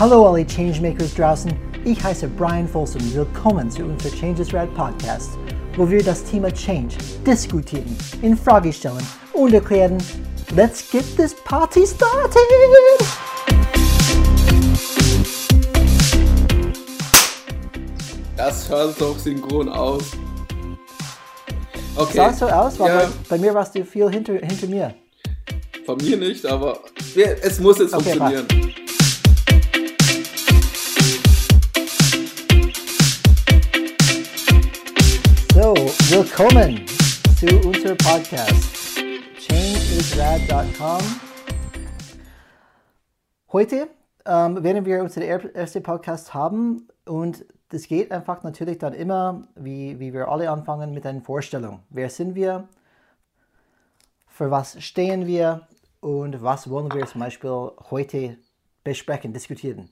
Hallo alle Changemakers draußen, ich heiße Brian Folsom. Willkommen zu unserem Changes Rad Podcast, wo wir das Thema Change diskutieren, in Frage stellen und erklären. Let's get this party started! Das hört doch synchron aus. Okay. Sah so aus, weil ja. bei, bei, mir warst du viel hinter, hinter mir. Von mir nicht, aber es muss jetzt okay, funktionieren. Passt. Willkommen zu unserem Podcast changeisrad.com. Heute ähm, werden wir unseren ersten Podcast haben und das geht einfach natürlich dann immer, wie, wie wir alle anfangen, mit einer Vorstellung. Wer sind wir? Für was stehen wir? Und was wollen wir zum Beispiel heute besprechen, diskutieren?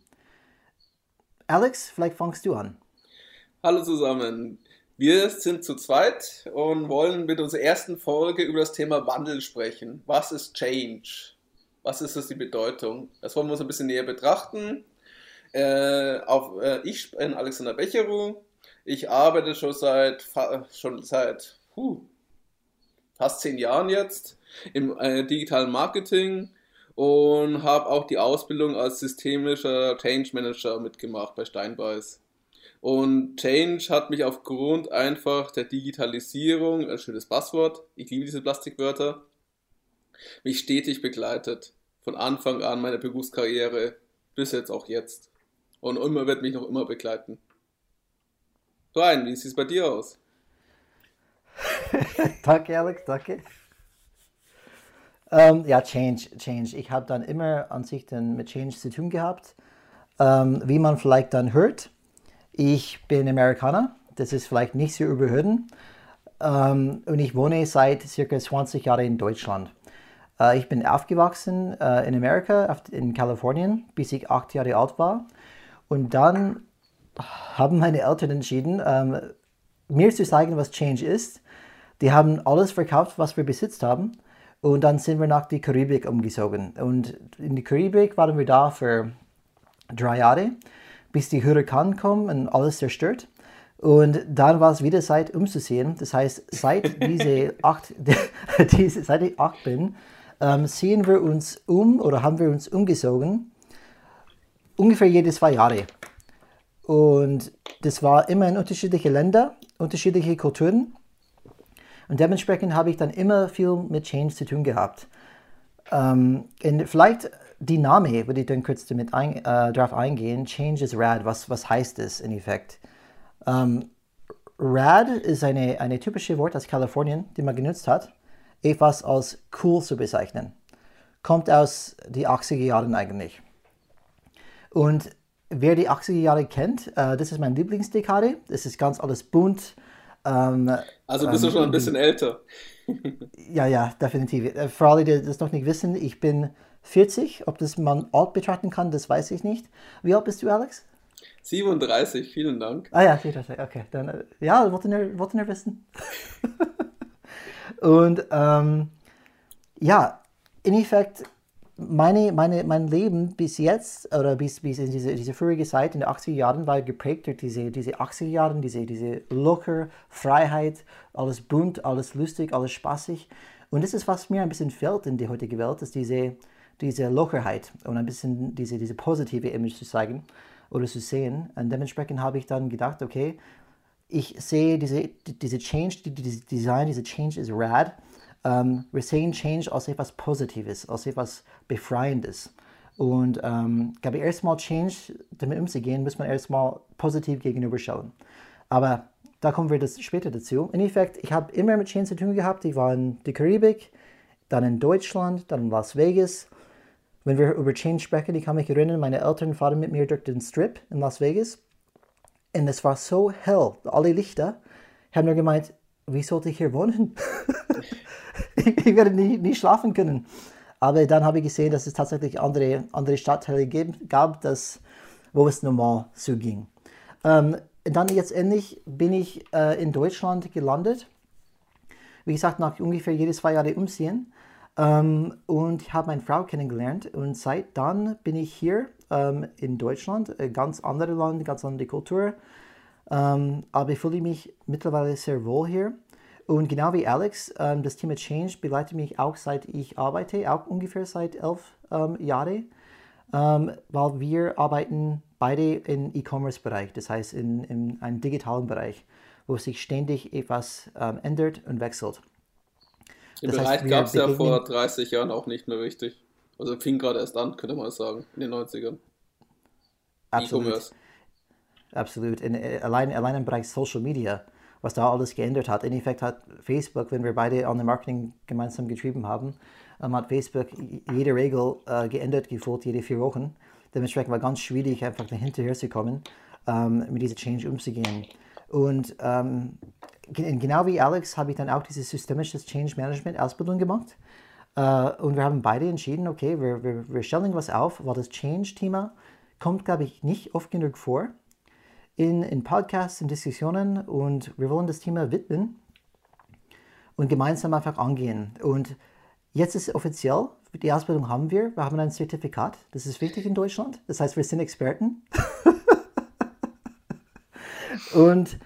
Alex, vielleicht fangst du an. Hallo zusammen. Wir sind zu zweit und wollen mit unserer ersten Folge über das Thema Wandel sprechen. Was ist Change? Was ist das die Bedeutung? Das wollen wir uns ein bisschen näher betrachten. Äh, auf, äh, ich bin Alexander Becheru. Ich arbeite schon seit, schon seit huh, fast zehn Jahren jetzt im äh, digitalen Marketing und habe auch die Ausbildung als systemischer Change Manager mitgemacht bei Steinbeiß. Und Change hat mich aufgrund einfach der Digitalisierung, ein schönes Passwort, ich liebe diese Plastikwörter, mich stetig begleitet. Von Anfang an meiner Berufskarriere bis jetzt auch jetzt. Und immer wird mich noch immer begleiten. Brian, wie sieht es bei dir aus? danke, Alex, danke. Ähm, ja, Change, Change. Ich habe dann immer an sich dann mit Change zu tun gehabt. Ähm, wie man vielleicht dann hört, ich bin Amerikaner. Das ist vielleicht nicht so überhören. Ähm, und ich wohne seit circa 20 Jahren in Deutschland. Äh, ich bin aufgewachsen äh, in Amerika, in Kalifornien, bis ich acht Jahre alt war. Und dann haben meine Eltern entschieden, ähm, mir zu zeigen, was Change ist. Die haben alles verkauft, was wir besitzt haben. Und dann sind wir nach die Karibik umgezogen. Und in die Karibik waren wir da für drei Jahre, bis die Hurrikan kommen und alles zerstört. Und dann war es wieder Zeit umzusehen. Das heißt, seit, diese acht, diese, seit ich acht bin, ähm, sehen wir uns um oder haben wir uns umgezogen ungefähr jede zwei Jahre. Und das war immer in unterschiedliche Länder, unterschiedliche Kulturen. Und dementsprechend habe ich dann immer viel mit Change zu tun gehabt. Ähm, vielleicht die Name würde ich dann kurz damit ein, äh, darauf eingehen. Change is rad. Was, was heißt das in Effekt? Ähm, rad ist eine, eine typische Wort aus Kalifornien, die man genutzt hat, etwas als cool zu bezeichnen. Kommt aus den 80er Jahren eigentlich. Und wer die 80er Jahre kennt, äh, das ist meine Lieblingsdekade. Das ist ganz alles bunt. Ähm, also bist ähm, du schon ein bisschen älter. ja, ja, definitiv. Äh, für alle, die das noch nicht wissen, ich bin 40. Ob das man alt betrachten kann, das weiß ich nicht. Wie alt bist du, Alex? 37, vielen Dank. Ah ja, 37, okay. Dann, äh, ja, wollte nur, wissen. Und ähm, ja, in Effekt, meine, meine, mein Leben bis jetzt oder bis, bis in diese, diese frühere Zeit in den 80er Jahren war geprägt durch diese, diese 80er Jahre, diese, diese locker Freiheit, alles bunt, alles lustig, alles spaßig. Und das ist, was mir ein bisschen fehlt in der heutigen Welt, ist diese, diese Lockerheit und ein bisschen diese, diese positive Image zu zeigen oder zu sehen. Und dementsprechend habe ich dann gedacht, okay, ich sehe diese, diese Change, diese Design, diese Change ist rad ähm, wir sehen Change als etwas Positives, als etwas Befreiendes. Und ähm, ich glaube, erstmal Change, damit umzugehen, muss man erstmal positiv gegenüberschauen. Aber da kommen wir das später dazu. In Effekt, ich habe immer mit Change zu tun gehabt. Ich war in der Karibik, dann in Deutschland, dann in Las Vegas. Wenn wir über Change sprechen, ich kann mich erinnern, meine Eltern fahren mit mir durch den Strip in Las Vegas. Und es war so hell, alle Lichter. haben nur gemeint, wie sollte ich hier wohnen? ich, ich werde nie, nie schlafen können. Aber dann habe ich gesehen, dass es tatsächlich andere, andere Stadtteile gab, das, wo es normal zuging. Ähm, dann jetzt endlich bin ich äh, in Deutschland gelandet. Wie gesagt, nach ungefähr jedes zwei Jahre umziehen. Ähm, und ich habe meine Frau kennengelernt und seit dann bin ich hier ähm, in Deutschland, ein ganz anderes Land, ganz andere Kultur. Ähm, aber ich fühle mich mittlerweile sehr wohl hier. Und genau wie Alex, ähm, das Thema Change begleitet mich auch seit ich arbeite, auch ungefähr seit elf ähm, Jahren, ähm, weil wir arbeiten beide im E-Commerce-Bereich, das heißt in, in einem digitalen Bereich, wo sich ständig etwas ändert und wechselt. Den das Bereich gab es ja vor 30 Jahren auch nicht mehr richtig. Also fing gerade erst an, könnte man sagen, in den 90ern. E-Commerce. Absolut. In, äh, allein, allein im Bereich Social Media, was da alles geändert hat. In Effekt hat Facebook, wenn wir beide an dem Marketing gemeinsam getrieben haben, ähm, hat Facebook jede Regel äh, geändert, gefühlt jede vier Wochen. Dementsprechend war ganz schwierig, einfach dahinterher zu kommen, ähm, mit dieser Change umzugehen. Und ähm, genau wie Alex habe ich dann auch diese systemische Change Management Ausbildung gemacht. Uh, und wir haben beide entschieden, okay, wir, wir, wir stellen was auf, weil das Change-Thema kommt, glaube ich, nicht oft genug vor in, in Podcasts, in Diskussionen und wir wollen das Thema widmen und gemeinsam einfach angehen. Und jetzt ist offiziell, die Ausbildung haben wir, wir haben ein Zertifikat, das ist wichtig in Deutschland, das heißt, wir sind Experten. und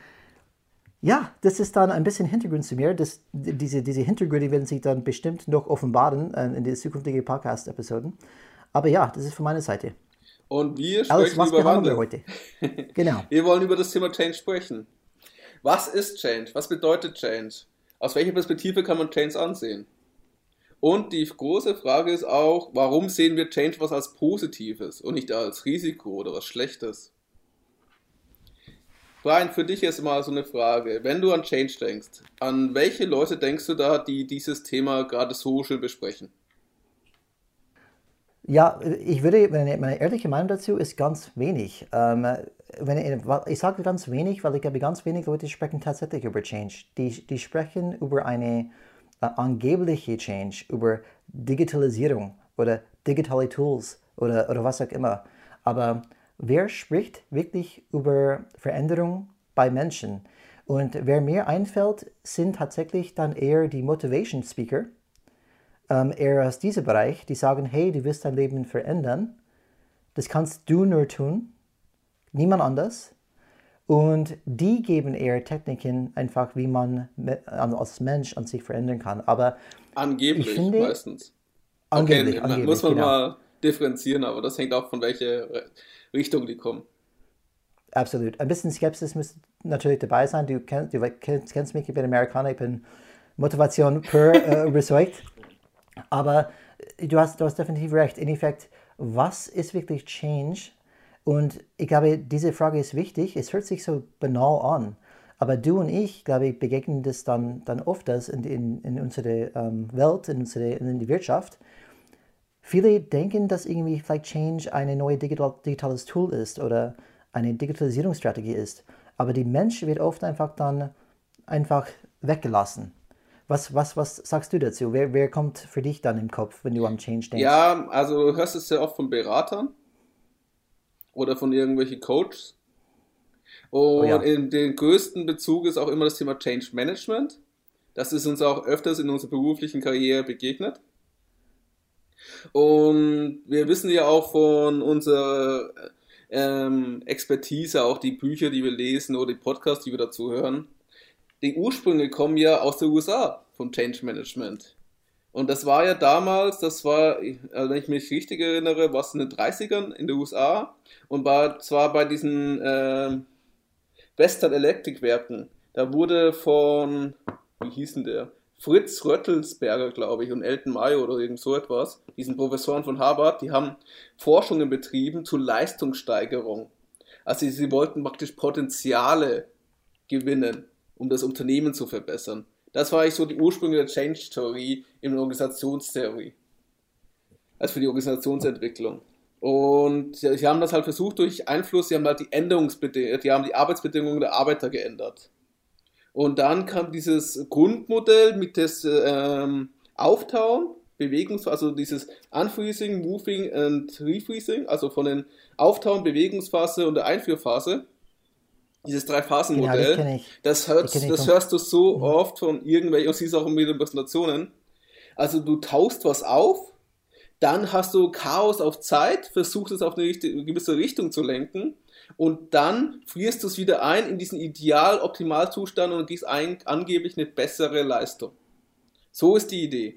ja, das ist dann ein bisschen Hintergrund zu mir. Das, diese, diese Hintergründe werden sich dann bestimmt noch offenbaren äh, in den zukünftigen Podcast-Episoden. Aber ja, das ist von meiner Seite. Und wir sprechen Alles, über Wandel. Wir heute? genau. wir wollen über das Thema Change sprechen. Was ist Change? Was bedeutet Change? Aus welcher Perspektive kann man Change ansehen? Und die große Frage ist auch, warum sehen wir Change was als Positives und nicht als Risiko oder was Schlechtes? Brian, für dich ist mal so eine Frage. Wenn du an Change denkst, an welche Leute denkst du da, die dieses Thema gerade so schön besprechen? Ja, ich würde, meine ehrliche Meinung dazu ist ganz wenig. Ähm, wenn ich, ich sage ganz wenig, weil ich glaube, ganz wenig Leute sprechen tatsächlich über Change. Die, die sprechen über eine äh, angebliche Change, über Digitalisierung oder digitale Tools oder, oder was auch immer. Aber wer spricht wirklich über Veränderung bei Menschen? Und wer mir einfällt, sind tatsächlich dann eher die Motivation Speaker, ähm, eher aus diesem Bereich, die sagen, hey, du willst dein Leben verändern. Das kannst du nur tun, niemand anders. Und die geben eher Techniken einfach, wie man als Mensch an sich verändern kann. Aber angeblich finde, meistens. Angeblich, okay, angeblich, muss man genau. mal differenzieren, aber das hängt auch von welcher Richtung die kommen. Absolut. Ein bisschen Skepsis muss natürlich dabei sein. Du, kennst, du kennst, kennst mich, ich bin Amerikaner, ich bin Motivation pur äh, überzeugt. Aber du hast, du hast definitiv recht. In Effekt, was ist wirklich Change? Und ich glaube, diese Frage ist wichtig. Es hört sich so banal an. Aber du und ich, glaube ich, begegnen das dann, dann oft in, in, in unserer ähm, Welt, in, unsere, in der Wirtschaft. Viele denken, dass irgendwie vielleicht Change eine neue digital, digitales Tool ist oder eine Digitalisierungsstrategie ist. Aber die Mensch wird oft einfach dann einfach weggelassen. Was, was, was sagst du dazu? Wer, wer kommt für dich dann im Kopf, wenn du an Change denkst? Ja, also du hörst es sehr oft von Beratern oder von irgendwelchen Coaches. Und oh ja. in den größten Bezug ist auch immer das Thema Change Management. Das ist uns auch öfters in unserer beruflichen Karriere begegnet. Und wir wissen ja auch von unserer ähm, Expertise, auch die Bücher, die wir lesen oder die Podcasts, die wir dazu hören, die Ursprünge kommen ja aus den USA vom Change Management. Und das war ja damals, das war, also wenn ich mich richtig erinnere, was in den 30ern in den USA und war zwar bei diesen äh, Western Electric Werken. Da wurde von, wie hieß denn der? Fritz Röttelsberger, glaube ich, und Elton Mayo oder irgend so etwas, diesen Professoren von Harvard, die haben Forschungen betrieben zur Leistungssteigerung. Also sie wollten praktisch Potenziale gewinnen, um das Unternehmen zu verbessern. Das war eigentlich so die Ursprünge der Change-Theorie in der Organisationstheorie. Also für die Organisationsentwicklung. Und sie haben das halt versucht durch Einfluss, sie haben halt die Änderungsbedingungen, die haben die Arbeitsbedingungen der Arbeiter geändert. Und dann kam dieses Grundmodell mit des ähm, Auftauen, Bewegungs, also dieses Unfreezing, Moving und Refreezing, also von den Auftauen, Bewegungsphase und der Einführphase. Dieses Drei-Phasen-Modell. Genau, das, das, hörst, das hörst du so mhm. oft von irgendwelchen, und siehst auch in den Präsentationen. Also du taust was auf, dann hast du Chaos auf Zeit, versuchst es auf eine, eine gewisse Richtung zu lenken und dann frierst du es wieder ein in diesen Ideal-Optimalzustand und gibst ein, angeblich eine bessere Leistung. So ist die Idee.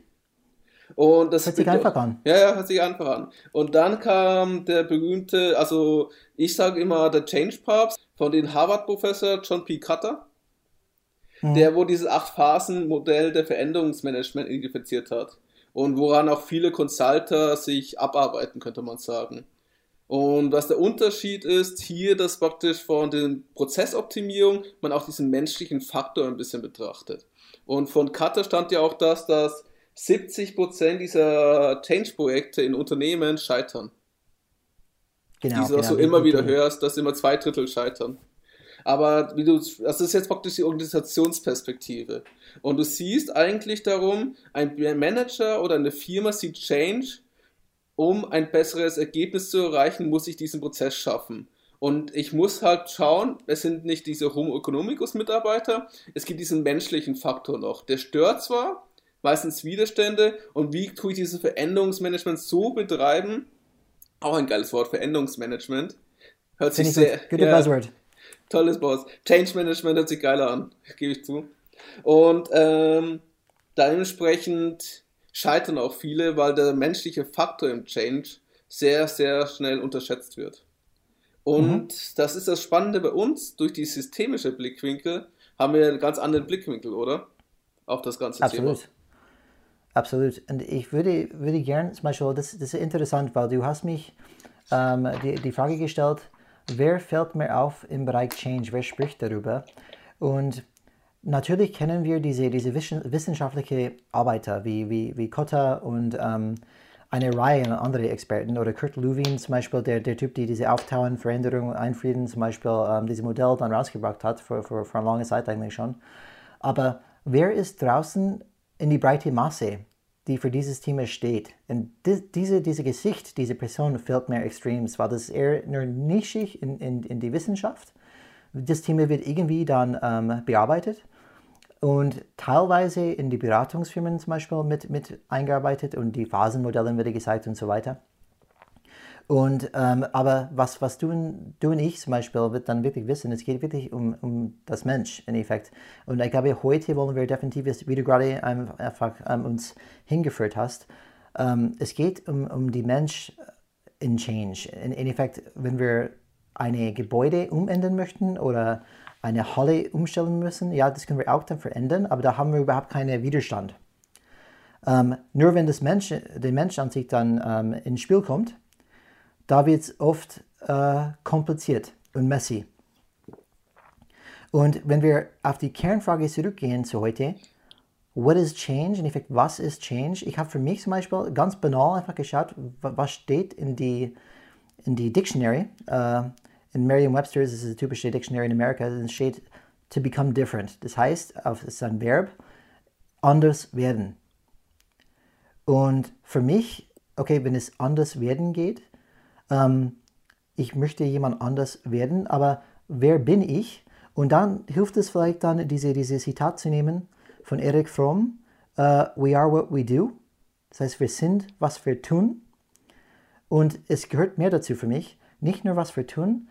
Und das hört sich einfach an. Ja, ja, hört sich einfach an. Und dann kam der berühmte, also ich sage immer der Change Papst von dem Harvard-Professor John P. Cutter, mhm. der wo dieses Acht-Phasen-Modell der Veränderungsmanagement identifiziert hat. Und woran auch viele Consulter sich abarbeiten, könnte man sagen. Und was der Unterschied ist, hier, dass praktisch von der Prozessoptimierung man auch diesen menschlichen Faktor ein bisschen betrachtet. Und von Cutter stand ja auch das, dass 70% dieser Change-Projekte in Unternehmen scheitern. Genau, die du genau, so immer wieder hörst, dass immer zwei Drittel scheitern. Aber wie du, das ist jetzt praktisch die Organisationsperspektive. Und du siehst eigentlich darum, ein Manager oder eine Firma sieht Change, um ein besseres Ergebnis zu erreichen, muss ich diesen Prozess schaffen. Und ich muss halt schauen, es sind nicht diese Homo economicus Mitarbeiter, es gibt diesen menschlichen Faktor noch. Der stört zwar, meistens Widerstände und wie tue ich dieses Veränderungsmanagement so betreiben, auch ein geiles Wort, Veränderungsmanagement. Hört sich sehr. Good ja, Buzzword. Tolles Boss. Change Management hört sich geiler an, gebe ich zu. Und ähm, dementsprechend scheitern auch viele, weil der menschliche Faktor im Change sehr, sehr schnell unterschätzt wird. Und mhm. das ist das Spannende bei uns, durch die systemische Blickwinkel haben wir einen ganz anderen Blickwinkel, oder? Auf das ganze Absolut. Thema. Absolut. Und ich würde, würde gerne zum Beispiel, das, das ist interessant, weil du hast mich ähm, die, die Frage gestellt, wer fällt mir auf im Bereich Change, wer spricht darüber? Und natürlich kennen wir diese, diese wissenschaftliche Arbeiter wie, wie, wie Kotta und ähm, eine Reihe anderer Experten oder Kurt Lewin zum Beispiel, der, der Typ, der diese Auftauen, Veränderung, Einfrieden zum Beispiel, ähm, diese Modell dann rausgebracht hat, für, für, für Zeit eigentlich schon. Aber wer ist draußen in die breite Masse, die für dieses Thema steht. Und die, diese, diese Gesicht, diese Person fällt mir extrem, weil das eher nur nischig in, in, in die Wissenschaft. Das Thema wird irgendwie dann ähm, bearbeitet und teilweise in die Beratungsfirmen zum Beispiel mit, mit eingearbeitet und die Phasenmodelle werden gezeigt und so weiter. Und, ähm, aber was, was du, du und ich zum Beispiel wird dann wirklich wissen, es geht wirklich um, um das Mensch im Endeffekt. Und ich glaube, heute wollen wir definitiv, wie du gerade einfach ähm, uns hingeführt hast, ähm, es geht um, um die Mensch in Change. In, in Effekt, wenn wir eine Gebäude umändern möchten oder eine Halle umstellen müssen, ja, das können wir auch dann verändern, aber da haben wir überhaupt keinen Widerstand. Ähm, nur wenn das Mensch, der Mensch an sich dann ähm, ins Spiel kommt, da wird es oft äh, kompliziert und messy. Und wenn wir auf die Kernfrage zurückgehen zu heute, what is change? In Effekt, was ist change? Ich habe für mich zum Beispiel ganz banal einfach geschaut, was steht in die, in die Dictionary. Uh, in Merriam-Webster's, das ist ein typische Dictionary in Amerika, steht to become different. Das heißt, es ist ein Verb, anders werden. Und für mich, okay, wenn es anders werden geht, ähm, ich möchte jemand anders werden, aber wer bin ich? Und dann hilft es vielleicht dann, diese, diese Zitat zu nehmen von Eric Fromm, uh, We are what we do. Das heißt, wir sind, was wir tun. Und es gehört mehr dazu für mich, nicht nur was wir tun,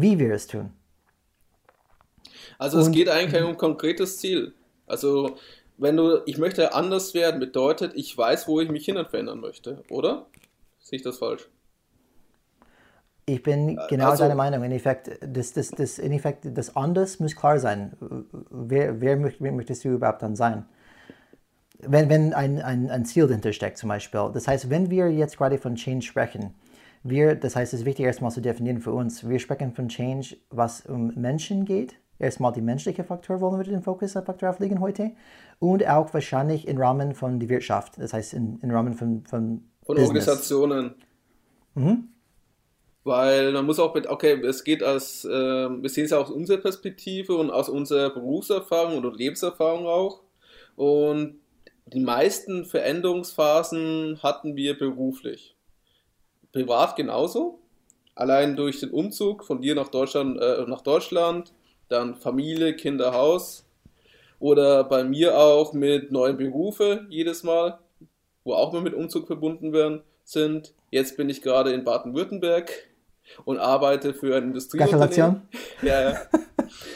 wie wir es tun. Also es Und, geht eigentlich um ein konkretes Ziel. Also wenn du, ich möchte anders werden, bedeutet, ich weiß, wo ich mich hin verändern möchte, oder? Sehe ich das falsch? Ich bin äh, genau also, deiner Meinung. In Effekt, das, das, das, in Effekt, das anders muss klar sein. Wer, wer, wer möchtest du überhaupt dann sein? Wenn, wenn ein, ein, ein Ziel dahinter steckt zum Beispiel. Das heißt, wenn wir jetzt gerade von Change sprechen, wir, das heißt, es ist wichtig erstmal zu definieren für uns, wir sprechen von Change, was um Menschen geht. Erstmal die menschliche Faktor wollen wir den Fokusfaktor auflegen heute und auch wahrscheinlich im Rahmen von der Wirtschaft, das heißt im Rahmen von Von, von Organisationen. Mhm. Weil man muss auch mit, okay, es geht aus, äh, wir sehen es ja aus unserer Perspektive und aus unserer Berufserfahrung oder Lebenserfahrung auch. Und die meisten Veränderungsphasen hatten wir beruflich. Privat genauso. Allein durch den Umzug von dir nach Deutschland, äh, nach Deutschland, dann Familie, Kinder, Haus. Oder bei mir auch mit neuen Berufe jedes Mal, wo auch mal mit Umzug verbunden werden, sind. Jetzt bin ich gerade in Baden-Württemberg und arbeite für ein Industrieunternehmen. Ja, ja.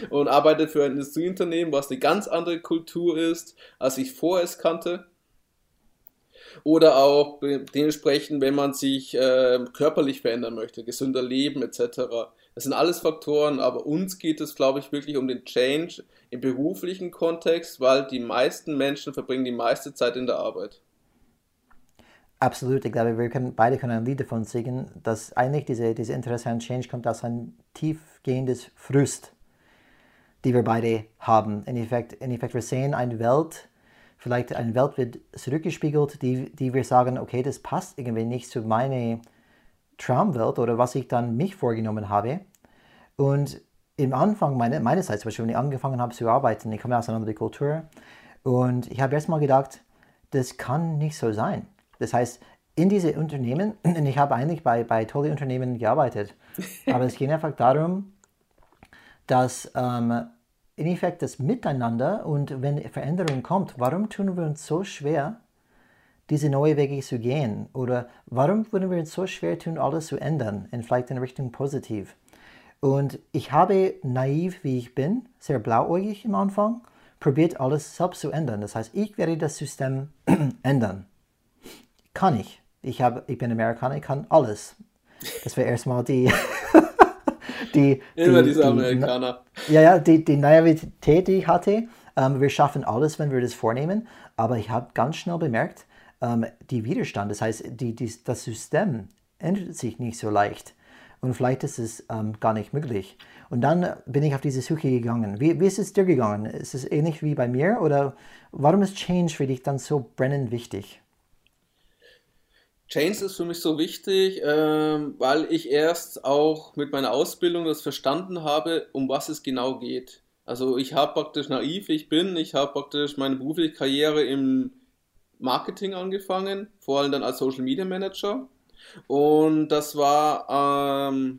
Und arbeite für ein Industrieunternehmen, was eine ganz andere Kultur ist, als ich vorher es kannte. Oder auch dementsprechend, wenn man sich äh, körperlich verändern möchte, gesünder leben etc. Das sind alles Faktoren, aber uns geht es, glaube ich, wirklich um den Change im beruflichen Kontext, weil die meisten Menschen verbringen die meiste Zeit in der Arbeit. Absolut, ich glaube, wir können, beide können ein Lied davon singen, dass eigentlich diese, diese Interesse an Change kommt aus ein tiefgehendes Frust, die wir beide haben. In Effekt, in Effekt wir sehen eine Welt, vielleicht eine Welt wird zurückgespiegelt, die, die wir sagen, okay, das passt irgendwie nicht zu meiner Traumwelt oder was ich dann mich vorgenommen habe. Und im Anfang meine, meinerseits, zum Beispiel, wenn ich angefangen habe zu arbeiten, ich komme aus einer anderen Kultur und ich habe erstmal gedacht, das kann nicht so sein. Das heißt, in diese Unternehmen, und ich habe eigentlich bei, bei tollen Unternehmen gearbeitet, aber es geht einfach darum, dass ähm, in Effekt das Miteinander und wenn Veränderung kommt, warum tun wir uns so schwer, diese neue Wege zu gehen? Oder warum würden wir uns so schwer tun, alles zu ändern, in vielleicht in Richtung positiv? Und ich habe naiv, wie ich bin, sehr blauäugig am Anfang, probiert alles selbst zu ändern. Das heißt, ich werde das System ändern. Kann ich. Ich, habe, ich bin Amerikaner, ich kann alles. Das wäre erstmal die, die, Immer die, diese Amerikaner. Die, ja, ja, die, die Naivität, die ich hatte. Ähm, wir schaffen alles, wenn wir das vornehmen. Aber ich habe ganz schnell bemerkt, ähm, die Widerstand, das heißt, die, die, das System ändert sich nicht so leicht. Und vielleicht ist es ähm, gar nicht möglich. Und dann bin ich auf diese Suche gegangen. Wie, wie ist es dir gegangen? Ist es ähnlich wie bei mir? Oder warum ist Change für dich dann so brennend wichtig? Change ist für mich so wichtig, ähm, weil ich erst auch mit meiner Ausbildung das verstanden habe, um was es genau geht. Also ich habe praktisch naiv, ich bin, ich habe praktisch meine berufliche Karriere im Marketing angefangen, vor allem dann als Social Media Manager. Und das war ähm,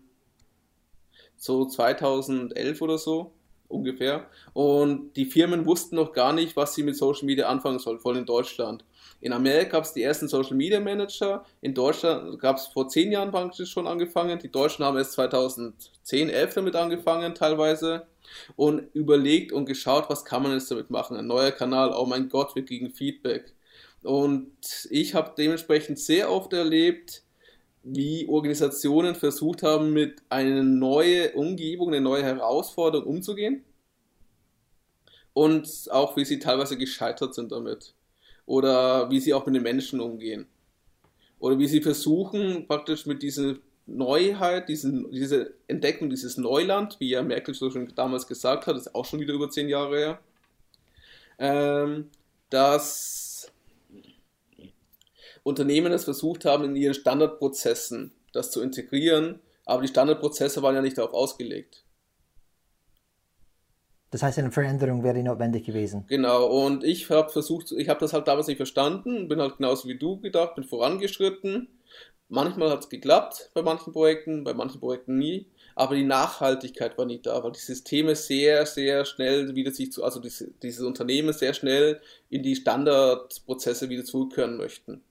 so 2011 oder so ungefähr. Und die Firmen wussten noch gar nicht, was sie mit Social Media anfangen sollen, vor allem in Deutschland. In Amerika gab es die ersten Social Media Manager. In Deutschland gab es vor zehn Jahren praktisch schon angefangen. Die Deutschen haben erst 2010, 11 damit angefangen teilweise und überlegt und geschaut, was kann man jetzt damit machen. Ein neuer Kanal, oh mein Gott, wir kriegen Feedback. Und ich habe dementsprechend sehr oft erlebt, wie Organisationen versucht haben, mit einer neuen Umgebung, eine neue Herausforderung umzugehen. Und auch wie sie teilweise gescheitert sind damit oder wie sie auch mit den Menschen umgehen. Oder wie sie versuchen, praktisch mit dieser Neuheit, diesen, diese Entdeckung, dieses Neuland, wie ja Merkel so schon damals gesagt hat, ist auch schon wieder über zehn Jahre her, ähm, dass Unternehmen es versucht haben, in ihren Standardprozessen das zu integrieren, aber die Standardprozesse waren ja nicht darauf ausgelegt. Das heißt, eine Veränderung wäre notwendig gewesen. Genau, und ich habe versucht, ich habe das halt damals nicht verstanden, bin halt genauso wie du gedacht, bin vorangeschritten. Manchmal hat es geklappt bei manchen Projekten, bei manchen Projekten nie, aber die Nachhaltigkeit war nicht da, weil die Systeme sehr, sehr schnell wieder sich zu, also diese, diese Unternehmen sehr schnell in die Standardprozesse wieder zurückkehren möchten.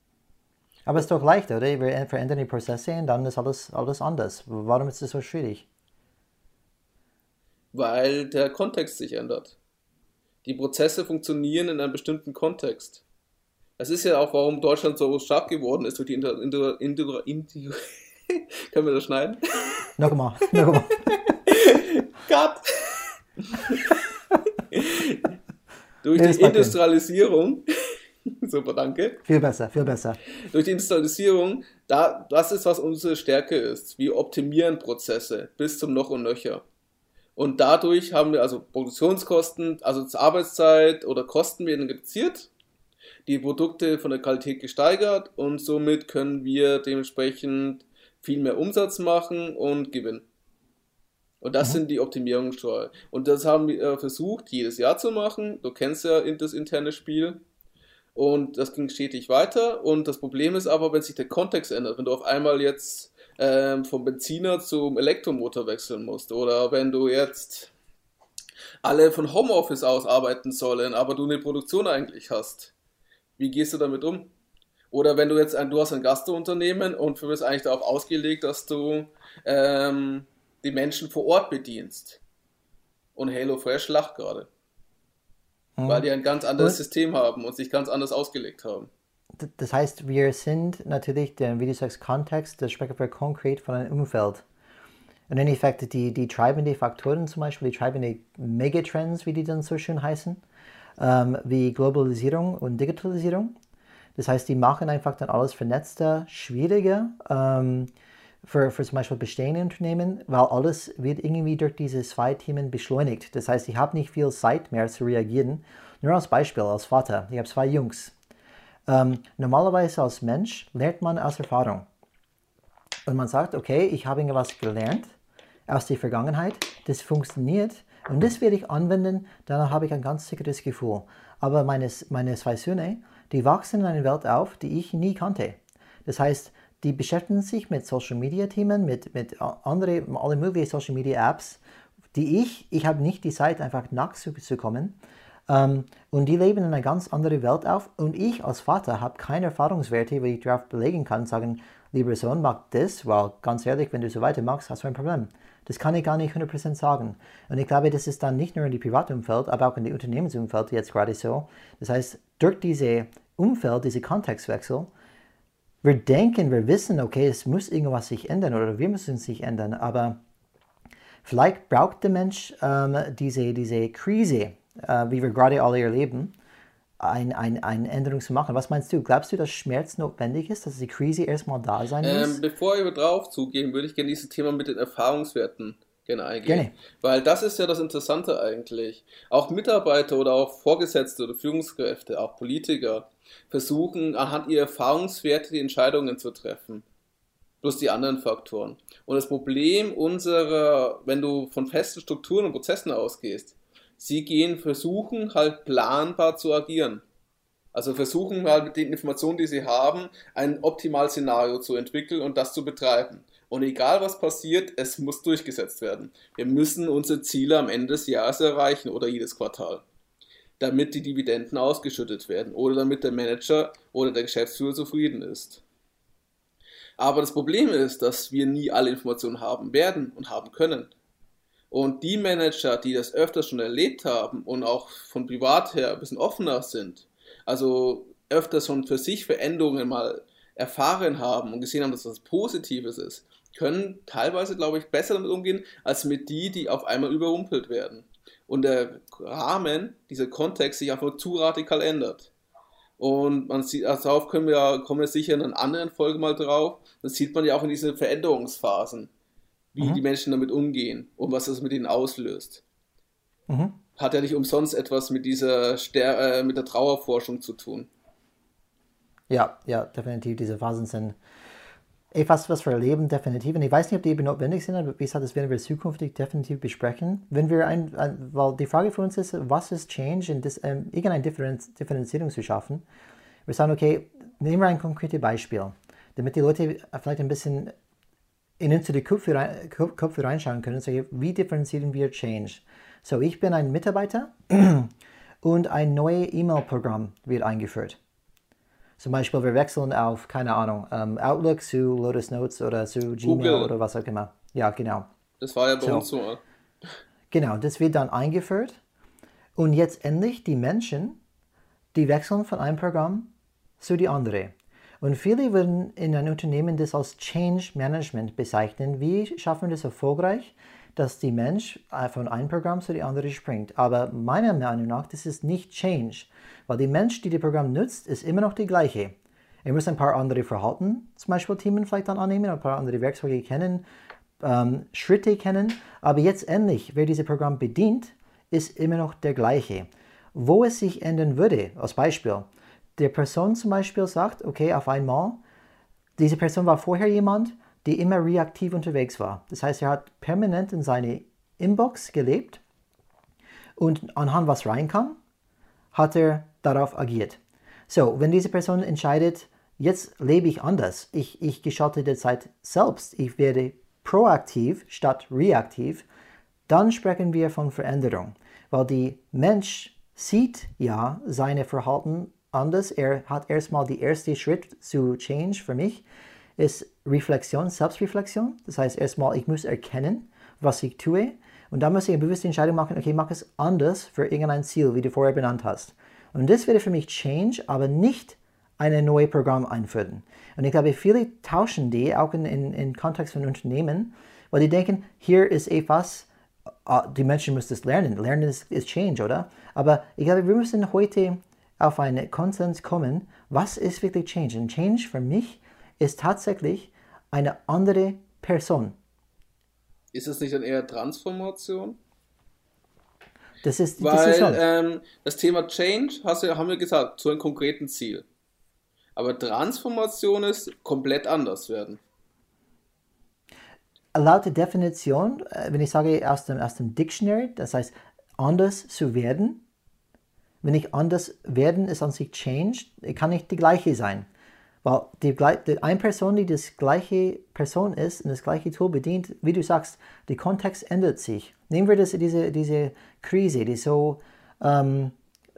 Aber es ist doch leicht, oder? Wir verändern die Prozesse und dann ist alles, alles anders. Warum ist es so schwierig? Weil der Kontext sich ändert. Die Prozesse funktionieren in einem bestimmten Kontext. Das ist ja auch, warum Deutschland so stark geworden ist durch die Inter, Inter, Inter, Inter Können wir das schneiden? Nochmal, nochmal. Cut! durch die Industrialisierung. Super, danke. Viel besser, viel besser. Durch die Industrialisierung, da, das ist, was unsere Stärke ist. Wir optimieren Prozesse bis zum Noch und Nöcher. Und dadurch haben wir also Produktionskosten, also Arbeitszeit oder Kosten werden reduziert, die Produkte von der Qualität gesteigert und somit können wir dementsprechend viel mehr Umsatz machen und gewinnen. Und das mhm. sind die Optimierungssteuer. Und das haben wir versucht, jedes Jahr zu machen. Du kennst ja das interne Spiel. Und das ging stetig weiter. Und das Problem ist aber, wenn sich der Kontext ändert, wenn du auf einmal jetzt ähm, vom Benziner zum Elektromotor wechseln musst. Oder wenn du jetzt alle von Homeoffice aus arbeiten sollen, aber du eine Produktion eigentlich hast. Wie gehst du damit um? Oder wenn du jetzt ein, du hast ein Gastrounternehmen und du bist eigentlich darauf ausgelegt, dass du ähm, die Menschen vor Ort bedienst. Und HelloFresh lacht gerade. Mhm. Weil die ein ganz anderes und? System haben und sich ganz anders ausgelegt haben. Das heißt, wir sind natürlich, der, wie du sagst, Kontext, das sprechen wir konkret von einem Umfeld. Und in Effekt, die, die treibenden Faktoren zum Beispiel, die treibenden Megatrends, wie die dann so schön heißen, ähm, wie Globalisierung und Digitalisierung. Das heißt, die machen einfach dann alles vernetzter, schwieriger ähm, für, für zum Beispiel bestehende Unternehmen, weil alles wird irgendwie durch diese zwei Themen beschleunigt. Das heißt, ich habe nicht viel Zeit mehr zu reagieren. Nur als Beispiel, als Vater, ich habe zwei Jungs. Ähm, normalerweise als Mensch lernt man aus Erfahrung. Und man sagt, okay, ich habe irgendwas gelernt aus der Vergangenheit, das funktioniert und das werde ich anwenden, danach habe ich ein ganz sicheres Gefühl. Aber meine, meine zwei Söhne, die wachsen in einer Welt auf, die ich nie kannte. Das heißt, die beschäftigen sich mit Social Media Themen, mit, mit anderen, alle möglichen Social Media Apps, die ich, ich habe nicht die Zeit, einfach nachzukommen. Ähm, und die leben in einer ganz anderen Welt auf. Und ich als Vater habe keine Erfahrungswerte, wie ich darauf belegen kann, sagen, lieber Sohn, mach das, weil ganz ehrlich, wenn du so weitermachst, hast du ein Problem. Das kann ich gar nicht 100% sagen. Und ich glaube, das ist dann nicht nur in die Privatumfeld, aber auch in die Unternehmensumfeld jetzt gerade so. Das heißt, durch diese Umfeld, diese Kontextwechsel, wir denken, wir wissen, okay, es muss irgendwas sich ändern oder wir müssen sich ändern, aber vielleicht braucht der Mensch ähm, diese, diese Krise, äh, wie wir gerade alle erleben, ein, ein, eine Änderung zu machen. Was meinst du? Glaubst du, dass Schmerz notwendig ist, dass die Krise erstmal da sein muss? Ähm, bevor wir drauf zugehen, würde ich gerne dieses Thema mit den Erfahrungswerten gerne eingehen. Gerne. Weil das ist ja das Interessante eigentlich. Auch Mitarbeiter oder auch Vorgesetzte oder Führungskräfte, auch Politiker, versuchen anhand ihrer Erfahrungswerte die Entscheidungen zu treffen. Plus die anderen Faktoren. Und das Problem unserer, wenn du von festen Strukturen und Prozessen ausgehst, sie gehen versuchen halt planbar zu agieren. Also versuchen halt mit den Informationen, die sie haben, ein Optimalszenario zu entwickeln und das zu betreiben. Und egal was passiert, es muss durchgesetzt werden. Wir müssen unsere Ziele am Ende des Jahres erreichen oder jedes Quartal, damit die Dividenden ausgeschüttet werden oder damit der Manager oder der Geschäftsführer zufrieden ist. Aber das Problem ist, dass wir nie alle Informationen haben werden und haben können. Und die Manager, die das öfters schon erlebt haben und auch von privat her ein bisschen offener sind, also öfters schon für sich Veränderungen mal erfahren haben und gesehen haben, dass das Positives ist, können teilweise, glaube ich, besser damit umgehen, als mit die, die auf einmal überrumpelt werden. Und der Rahmen, dieser Kontext sich einfach zu radikal ändert. Und man sieht, also darauf können wir, kommen wir sicher in einer anderen Folge mal drauf. Das sieht man ja auch in diesen Veränderungsphasen wie mhm. die Menschen damit umgehen und was das mit ihnen auslöst. Mhm. Hat ja nicht umsonst etwas mit dieser Ster äh, mit der Trauerforschung zu tun. Ja, ja, definitiv. Diese Phasen sind etwas, was wir erleben, definitiv. Und ich weiß nicht, ob die eben notwendig sind, aber wie gesagt, das werden wir zukünftig definitiv besprechen. Wenn wir ein, ein weil die Frage für uns ist, was ist Change, in das, ähm, irgendeine Differenz, Differenzierung zu schaffen. Wir sagen, okay, nehmen wir ein konkretes Beispiel, damit die Leute vielleicht ein bisschen in unsere Köpfe, rein, Köpfe reinschauen können, so wie differenzieren wir Change. So, ich bin ein Mitarbeiter und ein neues E-Mail-Programm wird eingeführt. Zum Beispiel, wir wechseln auf, keine Ahnung, um, ähm, Outlook zu Lotus Notes oder zu Gmail Google. oder was auch immer. Ja, genau. Das war ja bei so. uns so. Genau, das wird dann eingeführt. Und jetzt endlich die Menschen, die wechseln von einem Programm zu die andere. Und viele würden in einem Unternehmen das als Change Management bezeichnen. Wie schaffen wir das erfolgreich, dass die Mensch von einem Programm zu dem anderen springt? Aber meiner Meinung nach, das ist nicht Change, weil die Mensch, die das Programm nutzt, ist immer noch die gleiche. Er muss ein paar andere Verhalten, zum Beispiel Themen vielleicht dann annehmen, ein paar andere Werkzeuge kennen, ähm, Schritte kennen. Aber jetzt endlich, wer dieses Programm bedient, ist immer noch der gleiche. Wo es sich ändern würde, als Beispiel, der Person zum Beispiel sagt, okay, auf einmal, diese Person war vorher jemand, die immer reaktiv unterwegs war. Das heißt, er hat permanent in seine Inbox gelebt und anhand was reinkam, hat er darauf agiert. So, wenn diese Person entscheidet, jetzt lebe ich anders, ich, ich gestalte der Zeit selbst, ich werde proaktiv statt reaktiv, dann sprechen wir von Veränderung, weil die Mensch sieht ja seine Verhalten anders. Er hat erstmal die erste Schritt zu Change für mich ist Reflexion, Selbstreflexion. Das heißt erstmal, ich muss erkennen, was ich tue. Und dann muss ich eine bewusste Entscheidung machen, okay, ich mache es anders für irgendein Ziel, wie du vorher benannt hast. Und das wäre für mich Change, aber nicht ein neues Programm einführen. Und ich glaube, viele tauschen die, auch in, in, in Kontext von Unternehmen, weil die denken, hier ist etwas, uh, die Menschen müssen es lernen. Lernen ist, ist Change, oder? Aber ich glaube, wir müssen heute auf einen Konsens kommen, was ist wirklich Change? Und Change für mich ist tatsächlich eine andere Person. Ist es nicht dann eher Transformation? Das ist die Weil ähm, das Thema Change, hast du, haben wir gesagt, zu einem konkreten Ziel. Aber Transformation ist komplett anders werden. Laut der Definition, äh, wenn ich sage aus dem, aus dem Dictionary, das heißt anders zu werden, wenn ich anders werden ist an sich change, kann nicht die gleiche sein. Weil die, die eine Person, die das gleiche Person ist und das gleiche Tool bedient, wie du sagst, der Kontext ändert sich. Nehmen wir das, diese, diese Krise, die so ähm,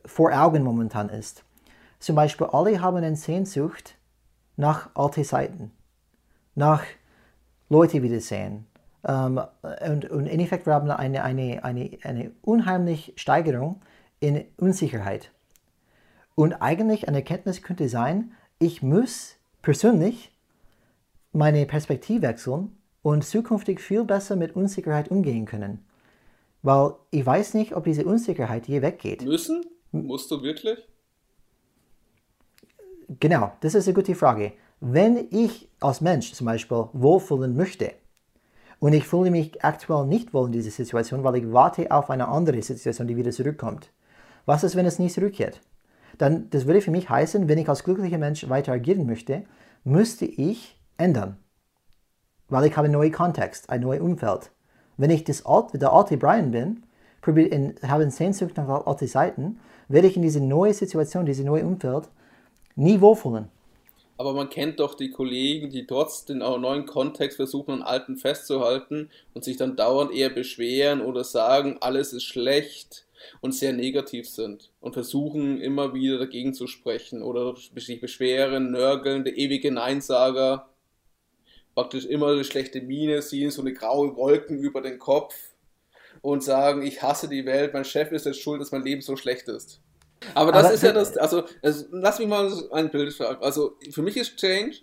vor Augen momentan ist. Zum Beispiel, alle haben eine Sehnsucht nach alten Zeiten, nach Leute wiedersehen. Ähm, und, und in Effekt, wir haben eine, eine, eine, eine unheimliche Steigerung in Unsicherheit. Und eigentlich eine Erkenntnis könnte sein, ich muss persönlich meine Perspektive wechseln und zukünftig viel besser mit Unsicherheit umgehen können. Weil ich weiß nicht, ob diese Unsicherheit je weggeht. Müssen? Musst du wirklich? Genau, das ist eine gute Frage. Wenn ich als Mensch zum Beispiel wohlfühlen möchte und ich fühle mich aktuell nicht wohl in dieser Situation, weil ich warte auf eine andere Situation, die wieder zurückkommt, was ist, wenn es nicht zurückkehrt? Dann, das würde für mich heißen, wenn ich als glücklicher Mensch weiter agieren möchte, müsste ich ändern. Weil ich habe einen neuen Kontext, ein neues Umfeld. Wenn ich das alte, der alte Brian bin, in, habe Sehnsucht nach alten Seiten, werde ich in diese neue Situation, diese neue Umfeld nie wohlfühlen. Aber man kennt doch die Kollegen, die trotz den neuen Kontext versuchen, an alten festzuhalten und sich dann dauernd eher beschweren oder sagen, alles ist schlecht und sehr negativ sind und versuchen immer wieder dagegen zu sprechen oder sich beschweren, nörgeln, der ewige Neinsager, praktisch immer eine schlechte Miene, ziehen so eine graue Wolken über den Kopf und sagen, ich hasse die Welt, mein Chef ist jetzt schuld, dass mein Leben so schlecht ist. Aber das Aber, ist ja das, also, also lass mich mal ein Bild fragen. Also für mich ist Change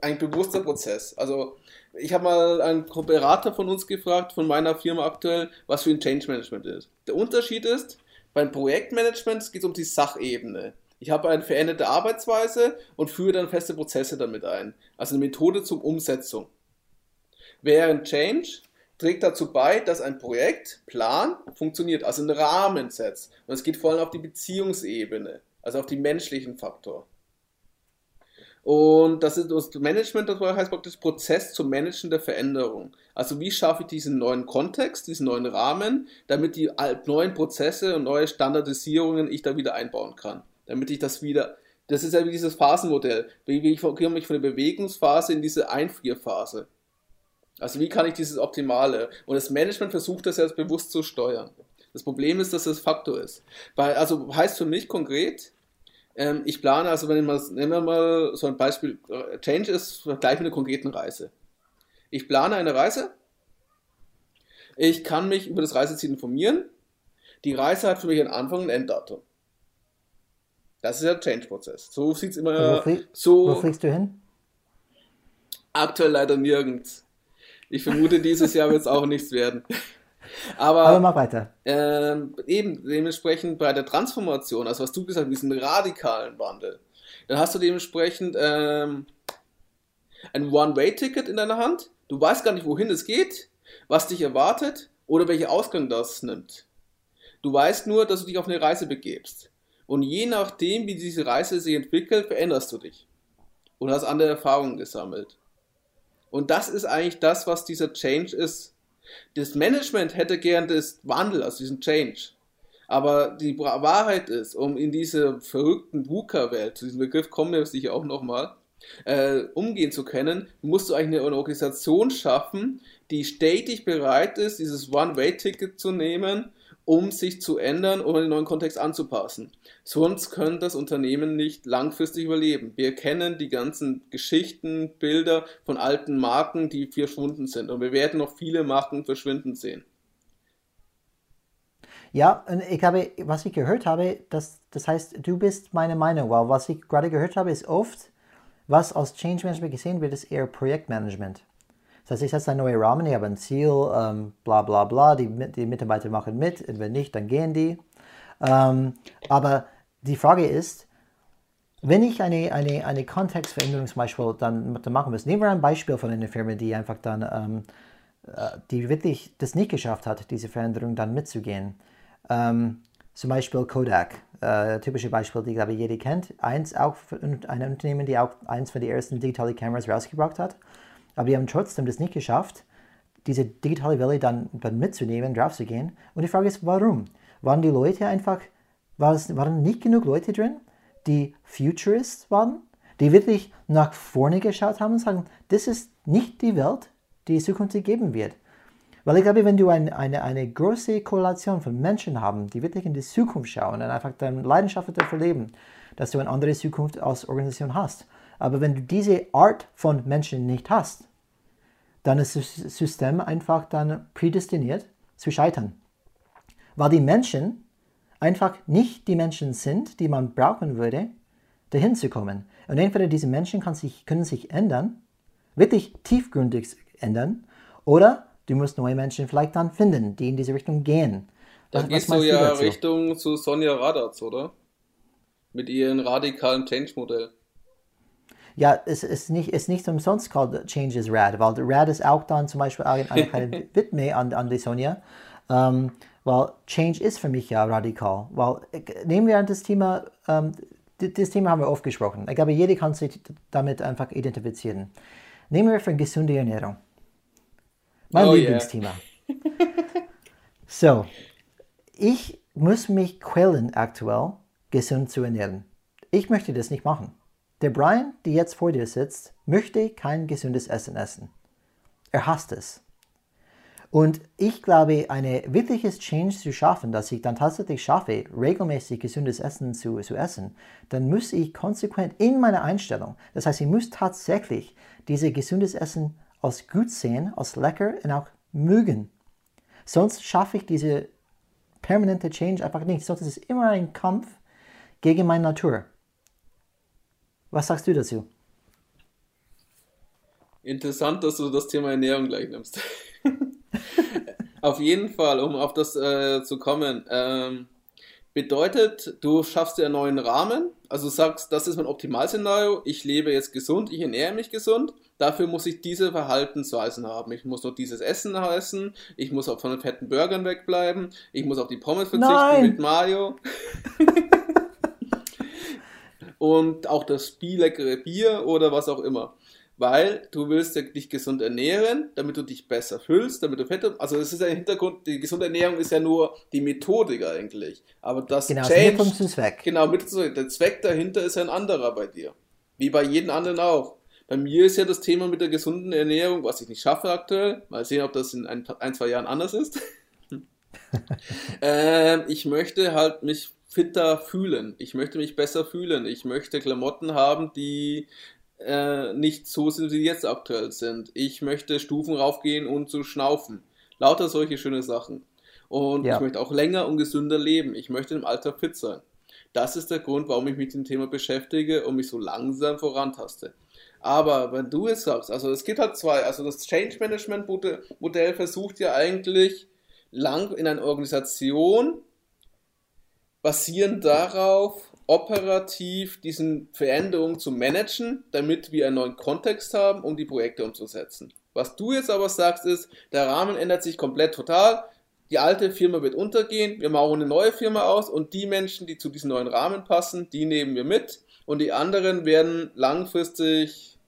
ein bewusster Prozess. Also ich habe mal einen Berater von uns gefragt, von meiner Firma aktuell, was für ein Change Management ist. Der Unterschied ist, beim Projektmanagement geht es um die Sachebene. Ich habe eine veränderte Arbeitsweise und führe dann feste Prozesse damit ein. Also eine Methode zur Umsetzung. Während Change trägt dazu bei, dass ein Projektplan funktioniert, also einen Rahmen setzt. Und es geht vor allem auf die Beziehungsebene, also auf die menschlichen Faktor. Und das ist das Management, das heißt praktisch Prozess zum Managen der Veränderung. Also wie schaffe ich diesen neuen Kontext, diesen neuen Rahmen, damit die neuen Prozesse und neue Standardisierungen ich da wieder einbauen kann. Damit ich das wieder, das ist ja wie dieses Phasenmodell. Wie, wie komme ich von der Bewegungsphase in diese Einfrierphase? Also wie kann ich dieses Optimale? Und das Management versucht das jetzt bewusst zu steuern. Das Problem ist, dass das Faktor ist. Weil, also heißt für mich konkret, ähm, ich plane, also wenn ich mal, nehmen wir mal so ein Beispiel, äh, Change ist gleich mit einer konkreten Reise. Ich plane eine Reise, ich kann mich über das Reiseziel informieren, die Reise hat für mich einen Anfang und ein Enddatum. Das ist der Change-Prozess. So sieht es immer wo flieg, so. Wo fliegst du hin? Aktuell leider nirgends. Ich vermute, dieses Jahr wird es auch nichts werden. Aber, Aber mach weiter. Ähm, eben dementsprechend bei der Transformation, also was du gesagt hast, diesen radikalen Wandel, dann hast du dementsprechend ähm, ein One-Way-Ticket in deiner Hand. Du weißt gar nicht, wohin es geht, was dich erwartet oder welcher Ausgang das nimmt. Du weißt nur, dass du dich auf eine Reise begebst. Und je nachdem, wie diese Reise sich entwickelt, veränderst du dich. Und hast andere Erfahrungen gesammelt. Und das ist eigentlich das, was dieser Change ist. Das Management hätte gern das Wandel, also diesen Change. Aber die Wahrheit ist, um in diese verrückten VUCA-Welt, zu diesem Begriff kommen wir sicher auch nochmal, äh, umgehen zu können, musst du eigentlich eine Organisation schaffen, die stetig bereit ist, dieses One-Way-Ticket zu nehmen um sich zu ändern oder den neuen Kontext anzupassen. Sonst können das Unternehmen nicht langfristig überleben. Wir kennen die ganzen Geschichten, Bilder von alten Marken, die verschwunden sind. Und wir werden noch viele Marken verschwinden sehen. Ja, und ich habe, was ich gehört habe, das, das heißt, du bist meine Meinung, weil was ich gerade gehört habe, ist oft, was als Change Management gesehen wird, ist eher Projektmanagement. Das heißt, ich setze einen neuen Rahmen, ich habe ein Ziel, ähm, bla bla bla, die, die Mitarbeiter machen mit, und wenn nicht, dann gehen die. Ähm, aber die Frage ist, wenn ich eine, eine, eine Kontextveränderung zum Beispiel dann, dann machen muss, nehmen wir ein Beispiel von einer Firma, die einfach dann, ähm, äh, die wirklich das nicht geschafft hat, diese Veränderung dann mitzugehen. Ähm, zum Beispiel Kodak, äh, typische Beispiel, die glaube ich jeder kennt. Eins auch ein Unternehmen, die auch eins von den ersten digitalen Kameras rausgebracht hat. Aber die haben trotzdem das nicht geschafft, diese digitale Welle dann, mitzunehmen, draufzugehen. Und die Frage ist, warum? Waren die Leute einfach, waren nicht genug Leute drin, die Futurists waren, die wirklich nach vorne geschaut haben und sagen, das ist nicht die Welt, die es zukünftig geben wird. Weil ich glaube, wenn du ein, eine, eine große Korrelation von Menschen haben, die wirklich in die Zukunft schauen und einfach deine Leidenschaft dafür leben, dass du eine andere Zukunft als Organisation hast. Aber wenn du diese Art von Menschen nicht hast, dann ist das System einfach dann prädestiniert zu scheitern. Weil die Menschen einfach nicht die Menschen sind, die man brauchen würde, dahin zu kommen. Und entweder diese Menschen sich, können sich ändern, wirklich tiefgründig ändern, oder du musst neue Menschen vielleicht dann finden, die in diese Richtung gehen. Dann gehst du ja du Richtung zu Sonja Radatz, oder? Mit ihrem radikalen Change-Modell. Ja, es ist nicht, ist nicht umsonst called Change is Rad, weil Rad ist auch dann zum Beispiel eine kleine Widme an, an die Sonja. Ähm, weil Change ist für mich ja radikal. Weil nehmen wir das Thema, ähm, das Thema haben wir oft gesprochen. Ich glaube, jeder kann sich damit einfach identifizieren. Nehmen wir für gesunde Ernährung. Mein oh, Lieblingsthema. Yeah. so, ich muss mich quälen aktuell, gesund zu ernähren. Ich möchte das nicht machen. Der Brian, der jetzt vor dir sitzt, möchte kein gesundes Essen essen. Er hasst es. Und ich glaube, ein wirkliches Change zu schaffen, dass ich dann tatsächlich schaffe, regelmäßig gesundes Essen zu, zu essen, dann muss ich konsequent in meiner Einstellung, das heißt, ich muss tatsächlich dieses gesundes Essen als gut sehen, als lecker und auch mögen. Sonst schaffe ich diese permanente Change einfach nicht. Sonst ist es immer ein Kampf gegen meine Natur. Was sagst du dazu? Interessant, dass du das Thema Ernährung gleich nimmst. auf jeden Fall, um auf das äh, zu kommen. Ähm, bedeutet, du schaffst dir einen neuen Rahmen. Also sagst, das ist mein Optimalszenario. Ich lebe jetzt gesund, ich ernähre mich gesund. Dafür muss ich diese Verhaltensweisen haben. Ich muss noch dieses Essen heißen. Ich muss auch von den fetten Burgern wegbleiben. Ich muss auf die Pommes verzichten Nein. mit Mario. und auch das Spiel leckere Bier oder was auch immer. Weil du willst dich gesund ernähren, damit du dich besser fühlst, damit du fett Also es ist ja im Hintergrund, die gesunde Ernährung ist ja nur die Methodik eigentlich. Aber das genau, Change, das zum Zweck. Genau, mit, der Zweck dahinter ist ja ein anderer bei dir. Wie bei jedem anderen auch. Bei mir ist ja das Thema mit der gesunden Ernährung, was ich nicht schaffe aktuell. Mal sehen, ob das in ein, ein zwei Jahren anders ist. ähm, ich möchte halt mich fitter fühlen. Ich möchte mich besser fühlen. Ich möchte Klamotten haben, die äh, nicht so sind, wie jetzt aktuell sind. Ich möchte Stufen raufgehen und zu schnaufen. Lauter solche schöne Sachen. Und ja. ich möchte auch länger und gesünder leben. Ich möchte im Alter fit sein. Das ist der Grund, warum ich mich mit dem Thema beschäftige und mich so langsam vorantaste. Aber wenn du es sagst, also es gibt halt zwei, also das Change Management Modell versucht ja eigentlich lang in einer Organisation basierend darauf, operativ diesen Veränderungen zu managen, damit wir einen neuen Kontext haben, um die Projekte umzusetzen. Was du jetzt aber sagst, ist, der Rahmen ändert sich komplett total. Die alte Firma wird untergehen, wir machen eine neue Firma aus und die Menschen, die zu diesem neuen Rahmen passen, die nehmen wir mit und die anderen werden langfristig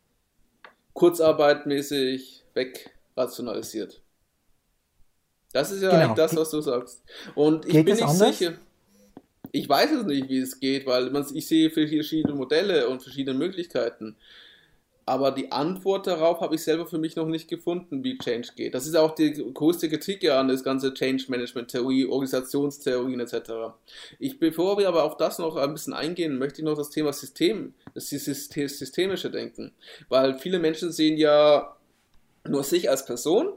kurzarbeitmäßig wegrationalisiert. Das ist ja genau. eigentlich das, was du sagst. Und ich Geht bin nicht anders? sicher. Ich weiß es nicht, wie es geht, weil man, ich sehe verschiedene Modelle und verschiedene Möglichkeiten. aber die Antwort darauf habe ich selber für mich noch nicht gefunden, wie Change geht. Das ist auch die größte Kritik ja an das ganze Change Management Theorie, Organisationstheorien etc. Ich, bevor wir aber auf das noch ein bisschen eingehen, möchte ich noch das Thema System, das systemische Denken, weil viele Menschen sehen ja nur sich als Person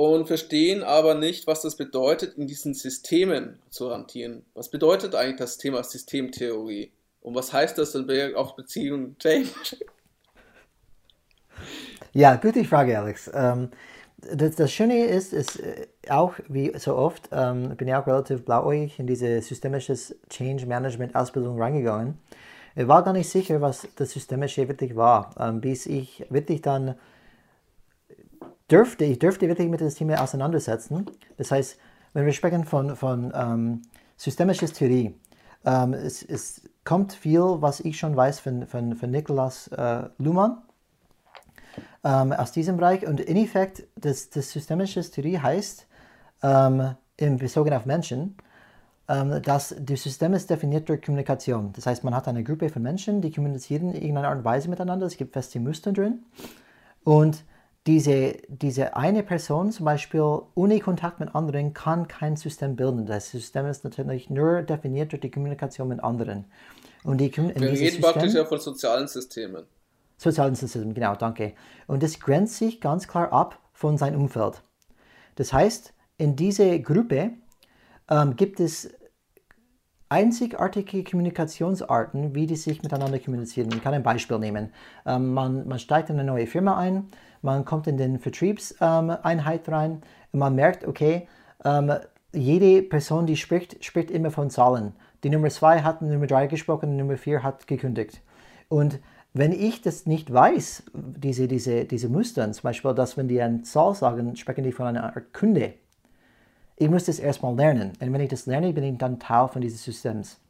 und verstehen aber nicht, was das bedeutet, in diesen Systemen zu hantieren. Was bedeutet eigentlich das Thema Systemtheorie? Und was heißt das dann auf Beziehungen Change? Ja, gute Frage, Alex. Ähm, das, das, Schöne ist, ist äh, auch wie so oft, ähm, bin ich auch relativ blauäugig in diese systemische Change Management Ausbildung reingegangen. Ich war gar nicht sicher, was das Systemische wirklich war, ähm, bis ich wirklich dann dürfte, ich dürfte wirklich mit dem Thema auseinandersetzen. Das heißt, wenn wir sprechen von, von ähm, systemischer Theorie, ähm, es, es, kommt viel, was ich schon weiß von, von, von Nikolaus äh, Luhmann ähm, aus diesem Bereich. Und in Effekt, das, das systemische Theorie heißt, ähm, in bezogen auf Menschen, ähm, dass das System ist definiert durch Kommunikation. Das heißt, man hat eine Gruppe von Menschen, die kommunizieren in irgendeiner Art und Weise miteinander. Es gibt feste Muster drin. Und diese, diese eine Person zum Beispiel ohne Kontakt mit anderen kann kein System bilden. Das System ist natürlich nur definiert durch die Kommunikation mit anderen. Und die, Wir reden System, praktisch ja von sozialen Systemen sozialen System, genau, danke. Und das grenzt sich ganz klar ab von seinem Umfeld. Das heißt, in dieser Gruppe ähm, gibt es einzigartige Kommunikationsarten, wie die sich miteinander kommunizieren. Ich kann ein Beispiel nehmen. Ähm, man, man, steigt in eine neue Firma ein, man kommt in den Vertriebseinheit rein und man merkt, okay, ähm, jede Person, die spricht, spricht immer von Zahlen. Die Nummer 2 hat Nummer 3 gesprochen, die Nummer 4 hat gekündigt. Und wenn ich das nicht weiß, diese, diese, diese Muster, zum Beispiel, dass wenn die eine Zahl sagen, sprechen die von einer Art Kunde. Ich muss das erstmal lernen. Und wenn ich das lerne, bin ich dann Teil von dieses Systems.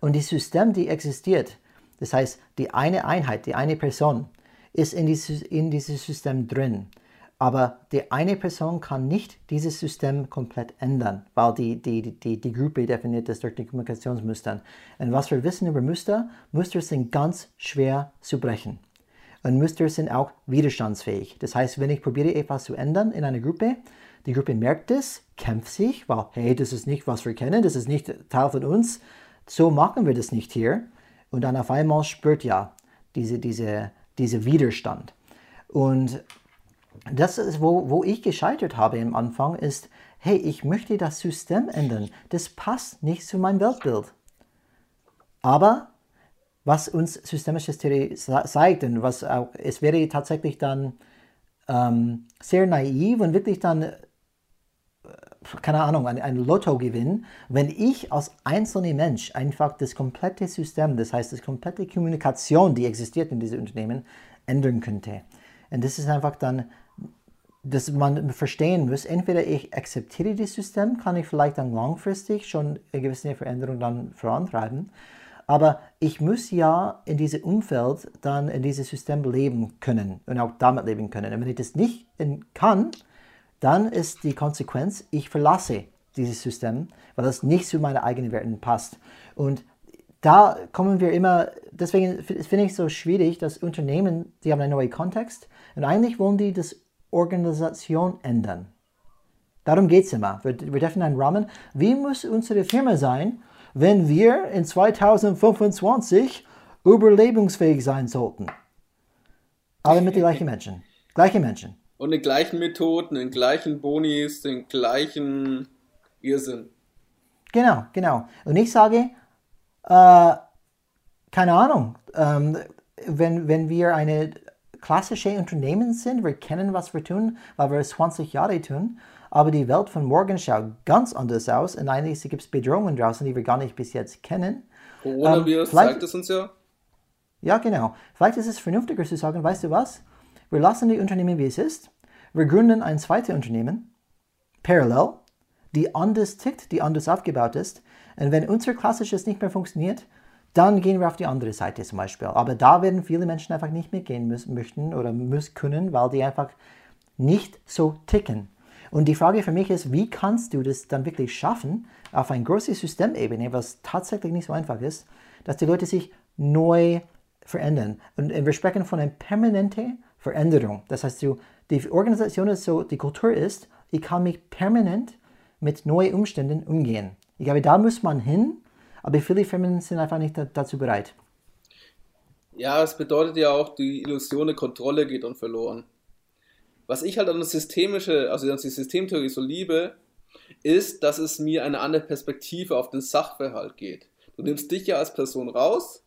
Und das System, die existiert, das heißt, die eine Einheit, die eine Person, ist in dieses, in dieses System drin. Aber die eine Person kann nicht dieses System komplett ändern, weil die, die, die, die Gruppe definiert das durch die Kommunikationsmuster. Und was wir wissen über Muster, Muster sind ganz schwer zu brechen. Und Muster sind auch widerstandsfähig. Das heißt, wenn ich probiere etwas zu ändern in einer Gruppe, die Gruppe merkt es, kämpft sich, weil, hey, das ist nicht, was wir kennen, das ist nicht Teil von uns, so machen wir das nicht hier. Und dann auf einmal spürt ja diese, diese, diese Widerstand. Und das ist, wo, wo ich gescheitert habe am Anfang, ist, hey, ich möchte das System ändern. Das passt nicht zu meinem Weltbild. Aber was uns systemische Theorie zeigt, und was auch, es wäre tatsächlich dann ähm, sehr naiv und wirklich dann, keine Ahnung, ein, ein Lottogewinn, wenn ich als einzelner Mensch einfach das komplette System, das heißt, das komplette Kommunikation, die existiert in diesem Unternehmen, ändern könnte. Und das ist einfach dann dass man verstehen muss, entweder ich akzeptiere das System, kann ich vielleicht dann langfristig schon eine gewisse Veränderung dann vorantreiben, aber ich muss ja in diesem Umfeld dann in diesem System leben können und auch damit leben können. Und wenn ich das nicht kann, dann ist die Konsequenz, ich verlasse dieses System, weil das nicht zu meinen eigenen Werten passt. Und da kommen wir immer, deswegen finde ich es so schwierig, dass Unternehmen, die haben einen neuen Kontext und eigentlich wollen die das Organisation ändern. Darum geht es immer. Wir, wir dürfen einen Rahmen. Wie muss unsere Firma sein, wenn wir in 2025 überlebensfähig sein sollten? Alle mit den gleichen Menschen. Gleiche Menschen. Und den gleichen Methoden, den gleichen Bonis, den gleichen Irrsinn. Genau, genau. Und ich sage, äh, keine Ahnung, ähm, wenn, wenn wir eine klassische Unternehmen sind. Wir kennen, was wir tun, weil wir es 20 Jahre tun. Aber die Welt von morgen schaut ganz anders aus und eigentlich gibt es Bedrohungen draußen, die wir gar nicht bis jetzt kennen. Coronavirus ähm, zeigt es uns ja. Ja, genau. Vielleicht ist es vernünftiger zu sagen, weißt du was? Wir lassen die Unternehmen, wie es ist. Wir gründen ein zweites Unternehmen, parallel, die anders tickt, die anders aufgebaut ist. Und wenn unser klassisches nicht mehr funktioniert, dann gehen wir auf die andere Seite zum Beispiel. Aber da werden viele Menschen einfach nicht mitgehen müssen, möchten oder müssen können, weil die einfach nicht so ticken. Und die Frage für mich ist, wie kannst du das dann wirklich schaffen, auf eine große Systemebene, was tatsächlich nicht so einfach ist, dass die Leute sich neu verändern. Und wir sprechen von einer permanenten Veränderung. Das heißt, die Organisation ist so, die Kultur ist, ich kann mich permanent mit neuen Umständen umgehen. Ich glaube, da muss man hin, aber viele Firmen sind einfach nicht dazu bereit. Ja, es bedeutet ja auch, die Illusion der Kontrolle geht dann verloren. Was ich halt an das Systemische, also an die Systemtheorie so liebe, ist, dass es mir eine andere Perspektive auf den Sachverhalt geht. Du nimmst dich ja als Person raus,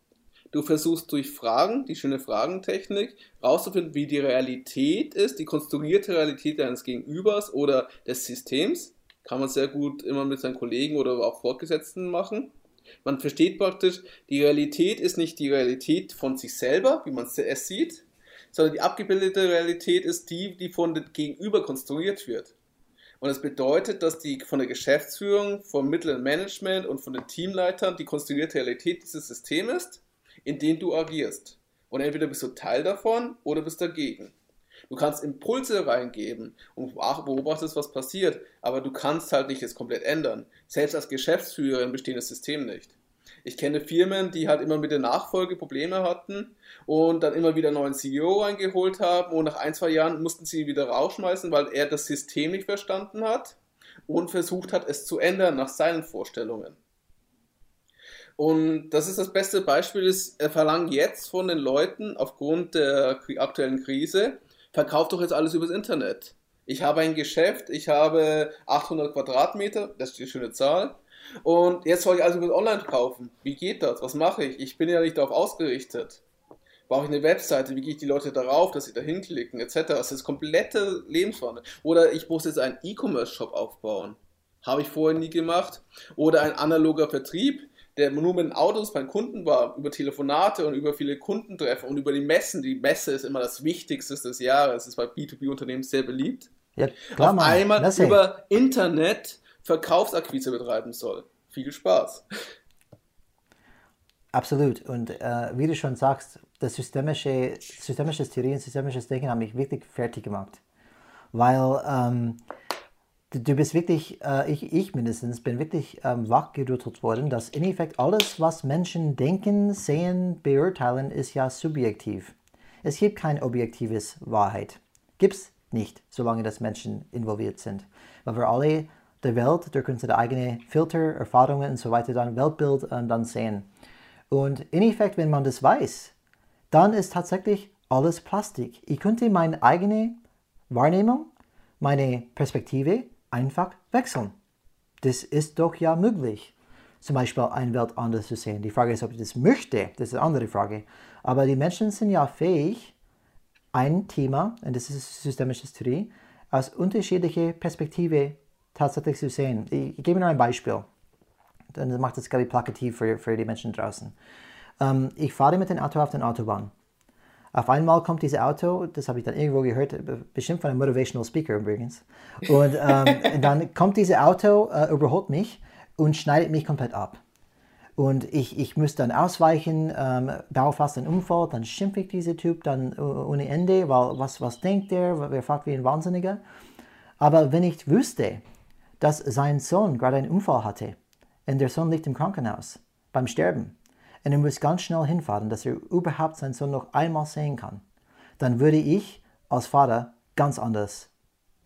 du versuchst durch Fragen, die schöne Fragentechnik, rauszufinden, wie die Realität ist, die konstruierte Realität deines Gegenübers oder des Systems. Kann man sehr gut immer mit seinen Kollegen oder auch Fortgesetzten machen. Man versteht praktisch, die Realität ist nicht die Realität von sich selber, wie man es sieht, sondern die abgebildete Realität ist die, die von dem Gegenüber konstruiert wird. Und das bedeutet, dass die von der Geschäftsführung, vom mittleren Management und von den Teamleitern die konstruierte Realität dieses Systems ist, in dem du agierst. Und entweder bist du Teil davon oder bist dagegen. Du kannst Impulse reingeben und beobachtest, was passiert, aber du kannst halt nicht es komplett ändern. Selbst als Geschäftsführer im bestehenden System nicht. Ich kenne Firmen, die halt immer mit der Nachfolge Probleme hatten und dann immer wieder einen neuen CEO reingeholt haben und nach ein, zwei Jahren mussten sie ihn wieder rausschmeißen, weil er das System nicht verstanden hat und versucht hat, es zu ändern nach seinen Vorstellungen. Und das ist das beste Beispiel, ist, er verlangt jetzt von den Leuten aufgrund der aktuellen Krise, verkauft doch jetzt alles übers Internet. Ich habe ein Geschäft, ich habe 800 Quadratmeter, das ist die schöne Zahl. Und jetzt soll ich alles über Online kaufen. Wie geht das? Was mache ich? Ich bin ja nicht darauf ausgerichtet. Brauche ich eine Webseite? Wie gehe ich die Leute darauf, dass sie da hinklicken, etc. Das ist komplette Lebenswandel. Oder ich muss jetzt einen E-Commerce-Shop aufbauen. Habe ich vorher nie gemacht. Oder ein analoger Vertrieb der nur mit den Autos beim Kunden war, über Telefonate und über viele Kundentreffen und über die Messen. Die Messe ist immer das Wichtigste des Jahres, ist bei B2B-Unternehmen sehr beliebt. Ja, klar, Auf einmal Lass über Internet Verkaufsakquise betreiben soll. Viel Spaß. Absolut. Und äh, wie du schon sagst, das systemische, systemisches Theorien, systemisches Denken haben mich wirklich fertig gemacht. Weil ähm, du bist wirklich, äh, ich, ich mindestens, bin wirklich ähm, wachgerüttelt worden, dass in Effekt alles, was Menschen denken, sehen, beurteilen, ist ja subjektiv. Es gibt kein objektives Wahrheit. Gibt es nicht, solange das Menschen involviert sind. Weil wir alle der Welt durch unsere eigenen Filter, Erfahrungen und so weiter dann Weltbild äh, dann sehen. Und in Effekt, wenn man das weiß, dann ist tatsächlich alles Plastik. Ich könnte meine eigene Wahrnehmung, meine Perspektive einfach wechseln. Das ist doch ja möglich. Zum Beispiel eine Welt anders zu sehen. Die Frage ist, ob ich das möchte. Das ist eine andere Frage. Aber die Menschen sind ja fähig, ein Thema, und das ist systemische Theorie, aus unterschiedlicher Perspektive tatsächlich zu sehen. Ich, ich gebe nur ein Beispiel. Dann macht das, glaube ich, plakativ für, für die Menschen draußen. Ähm, ich fahre mit dem Auto auf der Autobahn. Auf einmal kommt dieses Auto, das habe ich dann irgendwo gehört, bestimmt von einem Motivational Speaker übrigens. Und ähm, dann kommt dieses Auto, äh, überholt mich und schneidet mich komplett ab. Und ich, ich muss dann ausweichen, ähm, baue fast einen Unfall, dann schimpfe ich diesen Typ dann ohne Ende, weil was, was denkt der, wer fragt wie ein Wahnsinniger. Aber wenn ich wüsste, dass sein Sohn gerade einen Unfall hatte und der Sohn liegt im Krankenhaus beim Sterben, und er muss ganz schnell hinfahren, dass er überhaupt seinen Sohn noch einmal sehen kann, dann würde ich als Vater ganz anders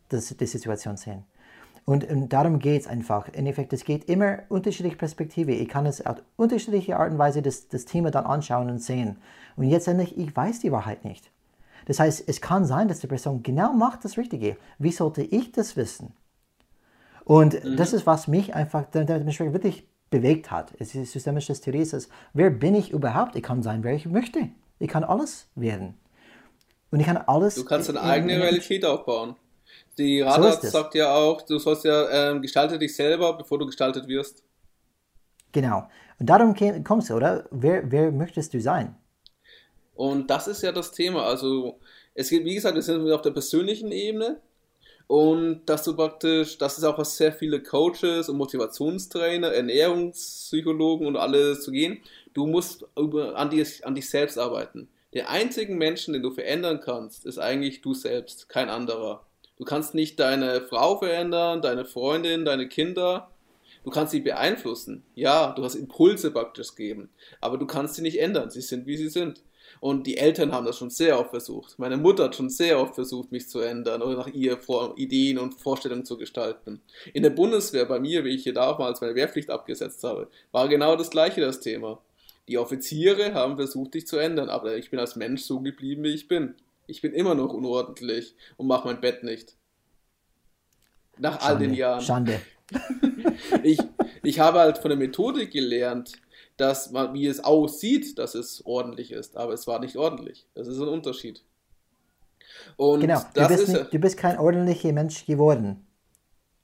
das, die Situation sehen. Und, und darum geht es einfach. Im Endeffekt, es geht immer unterschiedliche Perspektive. Ich kann es auf unterschiedliche Art und Weise das, das Thema dann anschauen und sehen. Und jetzt endlich, ich weiß die Wahrheit nicht. Das heißt, es kann sein, dass die Person genau macht das Richtige. Wie sollte ich das wissen? Und mhm. das ist, was mich einfach dementsprechend wirklich bewegt hat. Es ist systemische Theorie, es ist, wer bin ich überhaupt? Ich kann sein, wer ich möchte. Ich kann alles werden. Und ich kann alles. Du kannst deine eigene Realität aufbauen. Die Radar so sagt ja auch, du sollst ja ähm, gestalte dich selber, bevor du gestaltet wirst. Genau. Und darum kommst du, oder? Wer, wer möchtest du sein? Und das ist ja das Thema. Also, es geht, wie gesagt, wir sind auf der persönlichen Ebene. Und dass du praktisch, das ist auch was sehr viele Coaches und Motivationstrainer, Ernährungspsychologen und alle zu gehen. Du musst über, an, dich, an dich selbst arbeiten. Der einzige Menschen, den du verändern kannst, ist eigentlich du selbst, kein anderer. Du kannst nicht deine Frau verändern, deine Freundin, deine Kinder. Du kannst sie beeinflussen. Ja, du hast Impulse praktisch geben. Aber du kannst sie nicht ändern. Sie sind, wie sie sind. Und die Eltern haben das schon sehr oft versucht. Meine Mutter hat schon sehr oft versucht, mich zu ändern oder nach ihr Ideen und Vorstellungen zu gestalten. In der Bundeswehr, bei mir, wie ich hier damals meine Wehrpflicht abgesetzt habe, war genau das gleiche das Thema. Die Offiziere haben versucht, dich zu ändern, aber ich bin als Mensch so geblieben, wie ich bin. Ich bin immer noch unordentlich und mache mein Bett nicht. Nach Schande, all den Jahren. Schande. ich, ich habe halt von der Methodik gelernt, dass man, wie es aussieht, dass es ordentlich ist, aber es war nicht ordentlich. Das ist ein Unterschied. Und genau, du bist, nicht, du bist kein ordentlicher Mensch geworden.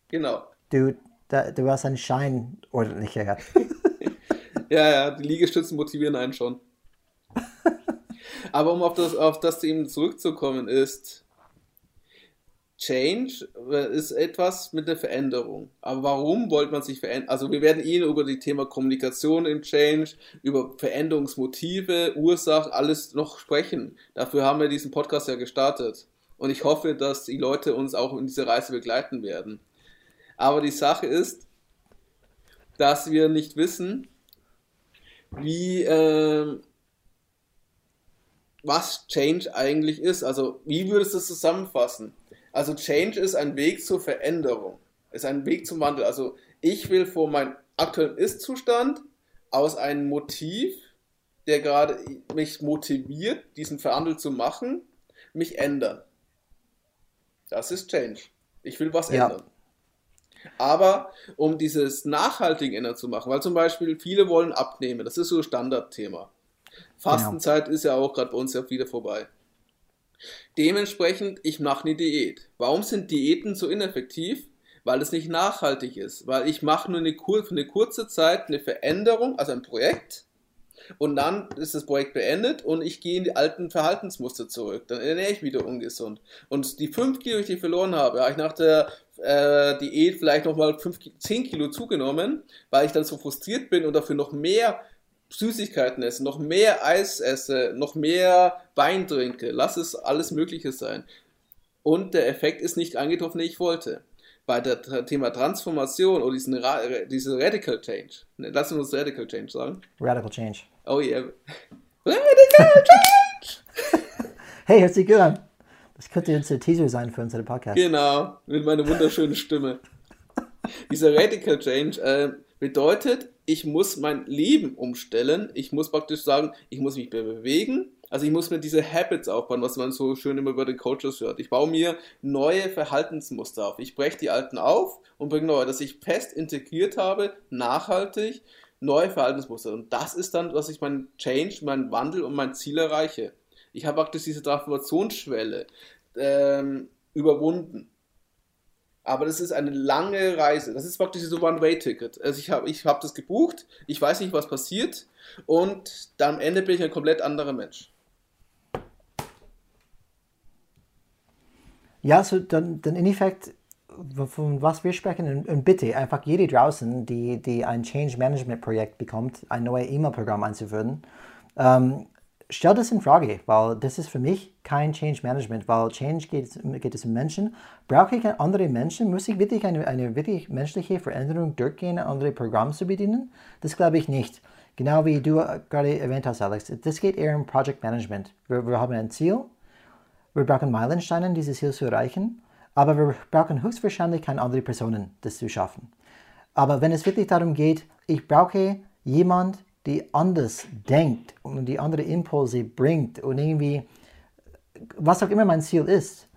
Genau. Du, da, du hast einen Schein ordentlicher gehabt. ja, ja, die Liegestützen motivieren einen schon. Aber um auf das, auf das eben zurückzukommen, ist, Change ist etwas mit der Veränderung. Aber warum wollte man sich verändern? Also wir werden Ihnen über die Thema Kommunikation im Change, über Veränderungsmotive, Ursachen, alles noch sprechen. Dafür haben wir diesen Podcast ja gestartet. Und ich hoffe, dass die Leute uns auch in dieser Reise begleiten werden. Aber die Sache ist, dass wir nicht wissen, wie, äh, was Change eigentlich ist. Also, wie würdest du es zusammenfassen? Also, Change ist ein Weg zur Veränderung, ist ein Weg zum Wandel. Also, ich will vor meinem aktuellen Ist-Zustand aus einem Motiv, der gerade mich motiviert, diesen Wandel zu machen, mich ändern. Das ist Change. Ich will was ja. ändern. Aber um dieses nachhaltige ändern zu machen, weil zum Beispiel viele wollen abnehmen, das ist so ein Standardthema. Fastenzeit genau. ist ja auch gerade bei uns ja wieder vorbei. Dementsprechend, ich mache eine Diät. Warum sind Diäten so ineffektiv? Weil es nicht nachhaltig ist. Weil ich mache nur eine, für eine kurze Zeit eine Veränderung, also ein Projekt, und dann ist das Projekt beendet und ich gehe in die alten Verhaltensmuster zurück. Dann ernähre ich wieder ungesund. Und die 5 Kilo, die ich verloren habe, habe ich nach der äh, Diät vielleicht nochmal 10 Kilo zugenommen, weil ich dann so frustriert bin und dafür noch mehr Süßigkeiten esse, noch mehr Eis esse, noch mehr Wein trinke, lass es alles Mögliche sein. Und der Effekt ist nicht eingetroffen, den ich wollte. Bei der Thema Transformation oder diesen Ra diese Radical Change. Ne, lass uns Radical Change sagen. Radical Change. Oh yeah. Radical Change! hey, hört sich gut an. Das könnte jetzt der Teaser sein für unseren Podcast. Genau, mit meiner wunderschönen Stimme. Dieser Radical Change äh, bedeutet, ich muss mein Leben umstellen. Ich muss praktisch sagen, ich muss mich bewegen. Also ich muss mir diese Habits aufbauen, was man so schön immer über den Coaches hört. Ich baue mir neue Verhaltensmuster auf. Ich breche die alten auf und bringe neue, dass ich fest integriert habe, nachhaltig, neue Verhaltensmuster. Und das ist dann, was ich meinen Change, meinen Wandel und mein Ziel erreiche. Ich habe praktisch diese Transformationsschwelle ähm, überwunden. Aber das ist eine lange Reise. Das ist praktisch so One-Way-Ticket. Also ich habe ich hab das gebucht, ich weiß nicht, was passiert und dann am Ende bin ich ein komplett anderer Mensch. Ja, so dann, dann in Effekt, von was wir sprechen, und bitte einfach jede draußen, die, die ein Change Management Projekt bekommt, ein neues E-Mail-Programm einzuführen, ähm, stell das in Frage, weil das ist für mich kein Change Management, weil Change geht, geht es um Menschen. Brauche ich andere Menschen? Muss ich wirklich eine, eine wirklich menschliche Veränderung durchgehen, andere Programme zu bedienen? Das glaube ich nicht. Genau wie du gerade erwähnt hast, Alex. Das geht eher um Project Management. Wir, wir haben ein Ziel, wir brauchen Meilensteine, um dieses Ziel zu erreichen, aber wir brauchen höchstwahrscheinlich keine anderen Personen, das zu schaffen. Aber wenn es wirklich darum geht, ich brauche jemanden, die anders denkt und die andere Impulse bringt und irgendwie, was auch immer mein Ziel ist,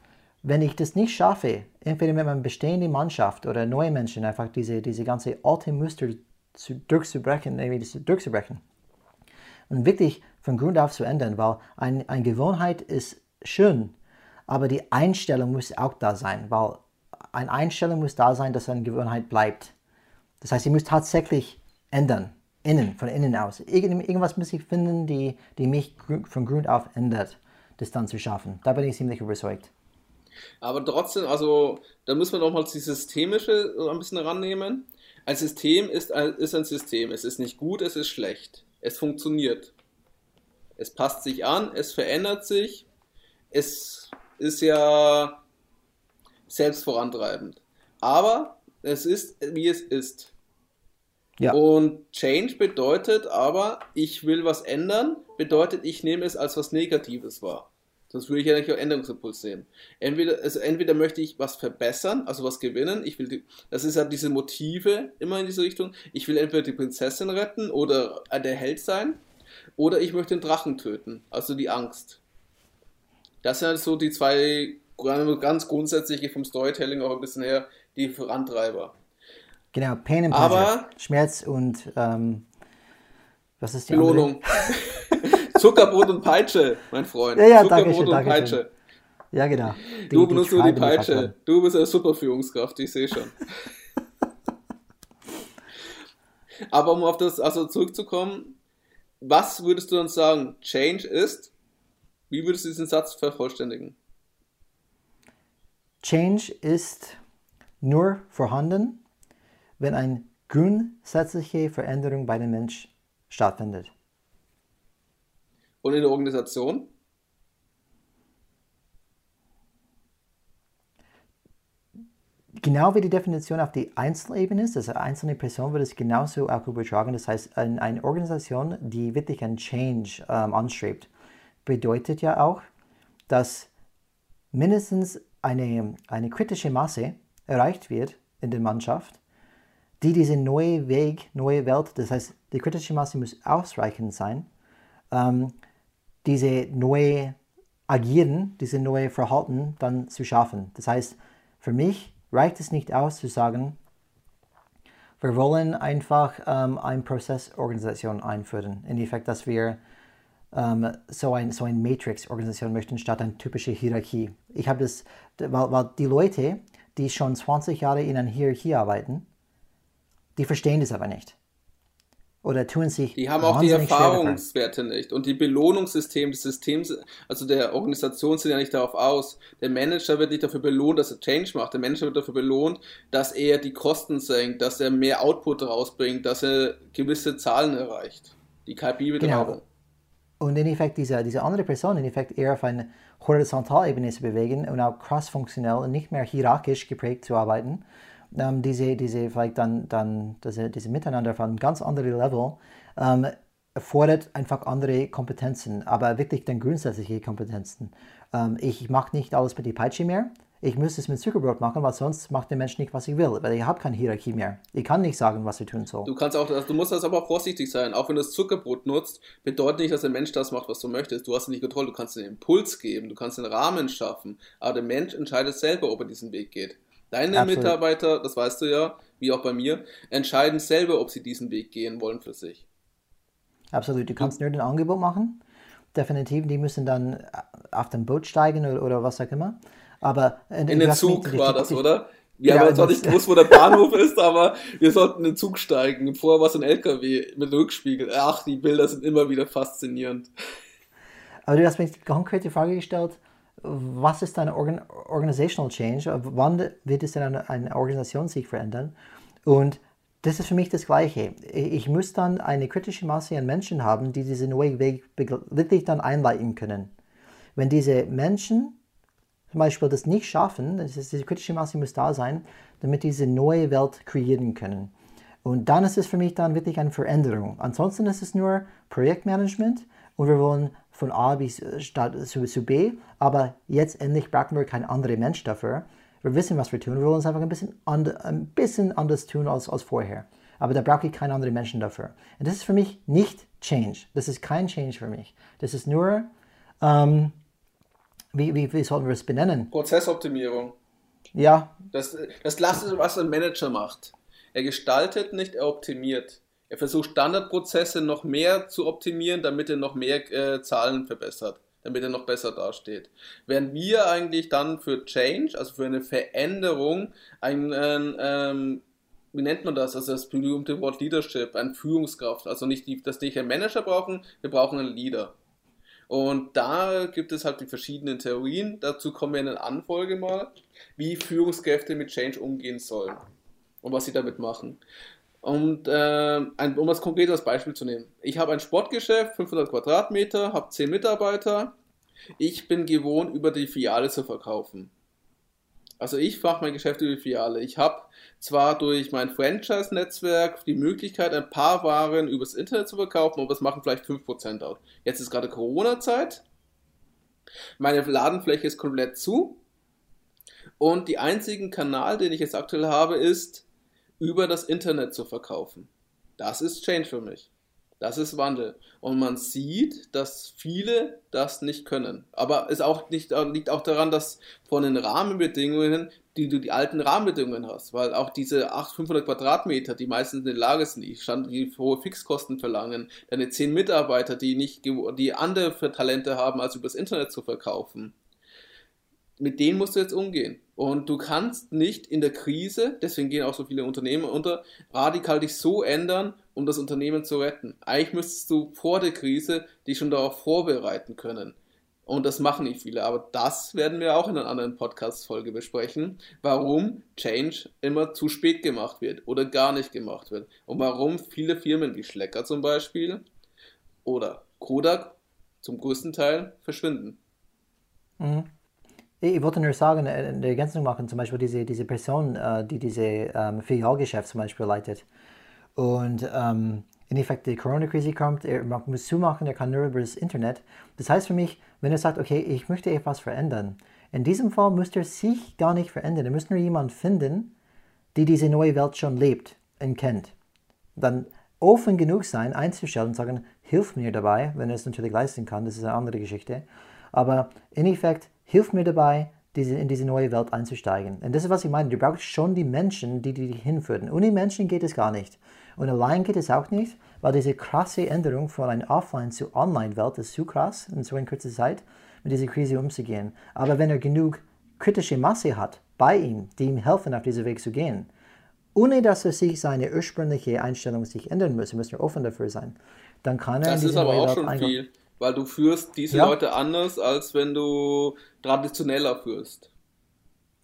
wenn ich das nicht schaffe, entweder mit meiner bestehenden Mannschaft oder neuen Menschen, einfach diese, diese ganze alte Muster zu, durchzubrechen, irgendwie durchzubrechen und wirklich von Grund auf zu ändern, weil ein, eine Gewohnheit ist schön, aber die Einstellung muss auch da sein, weil eine Einstellung muss da sein, dass eine Gewohnheit bleibt. Das heißt, sie muss tatsächlich ändern innen, von innen aus. irgendwas muss ich finden, die, die mich von Grund auf ändert, das dann zu schaffen. Da bin ich ziemlich überzeugt. Aber trotzdem, also da muss man doch mal das Systemische ein bisschen rannehmen. Ein System ist ein, ist ein System. Es ist nicht gut, es ist schlecht. Es funktioniert. Es passt sich an, es verändert sich. Es ist ja selbst vorantreibend. Aber es ist, wie es ist. Ja. Und Change bedeutet aber, ich will was ändern, bedeutet, ich nehme es als was Negatives wahr. Sonst würde ich ja nicht auch Änderungsimpuls sehen. Entweder, also entweder möchte ich was verbessern, also was gewinnen. Ich will die, das ist ja diese Motive immer in diese Richtung. Ich will entweder die Prinzessin retten oder der Held sein. Oder ich möchte den Drachen töten, also die Angst. Das sind halt so die zwei ganz grundsätzliche vom Storytelling auch ein bisschen her, die Vorantreiber. Genau, Pain and Pleasure. Aber, Schmerz und ähm, was ist die Belohnung. Zuckerbrot und Peitsche, mein Freund. Ja, ja, Zuckerbrot danke schön, und danke Peitsche. Ja, genau. Die, du benutzt nur die Peitsche. Du bist eine super Führungskraft, ich sehe schon. Aber um auf das also zurückzukommen, was würdest du uns sagen, Change ist? Wie würdest du diesen Satz vervollständigen? Change ist nur vorhanden, wenn eine grundsätzliche Veränderung bei dem Mensch stattfindet. Und in der Organisation? Genau wie die Definition auf die Einzelebene ist, also einzelne Person wird es genauso auch übertragen. Das heißt, eine Organisation, die wirklich einen Change ähm, anstrebt, bedeutet ja auch, dass mindestens eine, eine kritische Masse erreicht wird in der Mannschaft, die diese neue Weg, neue Welt, das heißt, die kritische Masse muss ausreichend sein, ähm, diese neue Agieren, diese neue Verhalten dann zu schaffen. Das heißt, für mich reicht es nicht aus zu sagen, wir wollen einfach ähm, eine Prozessorganisation einführen. In Effekt, dass wir ähm, so eine so ein Matrix-Organisation möchten, statt eine typische Hierarchie. Ich habe das, weil, weil die Leute, die schon 20 Jahre in einer Hierarchie arbeiten, die verstehen das aber nicht oder tun sich. Die haben auch die Erfahrungswerte nicht und die Belohnungssysteme des Systems, also der Organisation sind ja nicht darauf aus. Der Manager wird nicht dafür belohnt, dass er Change macht. Der Manager wird dafür belohnt, dass er die Kosten senkt, dass er mehr Output rausbringt, dass er gewisse Zahlen erreicht. Die KPI-Betrachtung. Genau. Und in Effekt diese, diese andere Person in Effekt eher auf eine Horizontalebene zu bewegen und auch cross-funktionell und nicht mehr hierarchisch geprägt zu arbeiten ähm, diese, diese, vielleicht dann, dann diese, diese Miteinander auf einem ganz anderen Level ähm, erfordert einfach andere Kompetenzen, aber wirklich dann grundsätzliche Kompetenzen. Ähm, ich mache nicht alles mit der Peitsche mehr. Ich muss es mit Zuckerbrot machen, weil sonst macht der Mensch nicht, was ich will, weil ich habe keine Hierarchie mehr. Ich kann nicht sagen, was ich tun soll. Du kannst auch, also du musst das aber auch vorsichtig sein. Auch wenn du das Zuckerbrot nutzt, bedeutet nicht, dass der Mensch das macht, was du möchtest. Du hast nicht Kontrolle. Du kannst den Impuls geben, du kannst den Rahmen schaffen, aber der Mensch entscheidet selber, ob er diesen Weg geht. Deine Absolut. Mitarbeiter, das weißt du ja, wie auch bei mir, entscheiden selber, ob sie diesen Weg gehen wollen für sich. Absolut. Du kannst nur ein Angebot machen. Definitiv, die müssen dann auf dem Boot steigen oder, oder was auch immer. Aber in den Zug war das, oder? Wir ja, haben zwar nicht gewusst, wo der Bahnhof ist, aber wir sollten in den Zug steigen. Vorher war es ein LKW mit Rückspiegel. Ach, die Bilder sind immer wieder faszinierend. Aber du hast mir die konkrete Frage gestellt, was ist ein Organ Organizational Change? Wann wird es denn eine, Organisation sich verändern? Und das ist für mich das Gleiche. Ich muss dann eine kritische Masse an Menschen haben, die diesen neuen Weg wirklich dann einleiten können. Wenn diese Menschen zum Beispiel das nicht schaffen, das ist, diese kritische Masse muss da sein, damit diese neue Welt kreieren können. Und dann ist es für mich dann wirklich eine Veränderung. Ansonsten ist es nur Projektmanagement und wir wollen von A bis äh, zu, zu B, aber jetzt endlich brauchen wir keinen anderen Mensch dafür. Wir wissen, was wir tun. Wir wollen es einfach ein bisschen, and, ein bisschen anders tun als, als vorher. Aber da brauche ich keinen anderen Menschen dafür. Und das ist für mich nicht Change. Das ist kein Change für mich. Das ist nur, ähm, wie, wie, wie sollten wir es benennen? Prozessoptimierung. Ja. Das, das Lasse, was ein Manager macht. Er gestaltet nicht, er optimiert. Er versucht Standardprozesse noch mehr zu optimieren, damit er noch mehr äh, Zahlen verbessert, damit er noch besser dasteht. Während wir eigentlich dann für Change, also für eine Veränderung, ein, ähm, wie nennt man das? Also das berühmte Wort Leadership, eine Führungskraft. Also nicht, die, dass nicht ein Manager brauchen, wir brauchen einen Leader. Und da gibt es halt die verschiedenen Theorien. Dazu kommen wir in der Anfolge mal, wie Führungskräfte mit Change umgehen sollen und was sie damit machen. Und äh, ein, um das konkret als Beispiel zu nehmen. Ich habe ein Sportgeschäft, 500 Quadratmeter, habe 10 Mitarbeiter. Ich bin gewohnt, über die Filiale zu verkaufen. Also ich mache mein Geschäft über Filiale. Ich habe zwar durch mein Franchise-Netzwerk die Möglichkeit, ein paar Waren übers Internet zu verkaufen, aber es machen vielleicht 5% aus. Jetzt ist gerade Corona-Zeit. Meine Ladenfläche ist komplett zu. Und die einzigen Kanal, den ich jetzt aktuell habe, ist über das Internet zu verkaufen. Das ist Change für mich. Das ist Wandel. Und man sieht, dass viele das nicht können. Aber es auch nicht, liegt auch daran, dass von den Rahmenbedingungen, die du die alten Rahmenbedingungen hast, weil auch diese 800, 500 Quadratmeter, die meistens in der Lage sind, die, stand, die hohe Fixkosten verlangen, deine 10 Mitarbeiter, die nicht, die andere Talente haben, als übers Internet zu verkaufen. Mit denen musst du jetzt umgehen. Und du kannst nicht in der Krise, deswegen gehen auch so viele Unternehmen unter, radikal dich so ändern, um das Unternehmen zu retten. Eigentlich müsstest du vor der Krise dich schon darauf vorbereiten können. Und das machen nicht viele. Aber das werden wir auch in einer anderen Podcast-Folge besprechen, warum Change immer zu spät gemacht wird oder gar nicht gemacht wird. Und warum viele Firmen wie Schlecker zum Beispiel oder Kodak zum größten Teil verschwinden. Mhm. Ich wollte nur sagen, eine Ergänzung machen, zum Beispiel diese, diese Person, äh, die diese ähm, Filialgeschäft zum Beispiel leitet. Und ähm, in Effekt die Corona-Krise kommt, er muss zumachen, er kann nur über das Internet. Das heißt für mich, wenn er sagt, okay, ich möchte etwas verändern, in diesem Fall müsste er sich gar nicht verändern. Er muss nur jemanden finden, die diese neue Welt schon lebt und kennt. Dann offen genug sein, einzustellen und sagen, hilf mir dabei, wenn er es natürlich leisten kann, das ist eine andere Geschichte. Aber in Effekt, hilf mir dabei, diese, in diese neue Welt einzusteigen. Und das ist, was ich meine. Du brauchst schon die Menschen, die dich hinführen. Ohne Menschen geht es gar nicht. Und allein geht es auch nicht, weil diese krasse Änderung von einer Offline- zu Online-Welt ist zu krass in so einer kurzen Zeit, mit dieser Krise umzugehen. Aber wenn er genug kritische Masse hat bei ihm, die ihm helfen, auf diesen Weg zu gehen, ohne dass er sich seine ursprüngliche Einstellung sich ändern muss, muss nur offen dafür sein, dann kann er das in diese ist aber auch schon viel. Weil du führst diese ja. Leute anders, als wenn du traditioneller führst.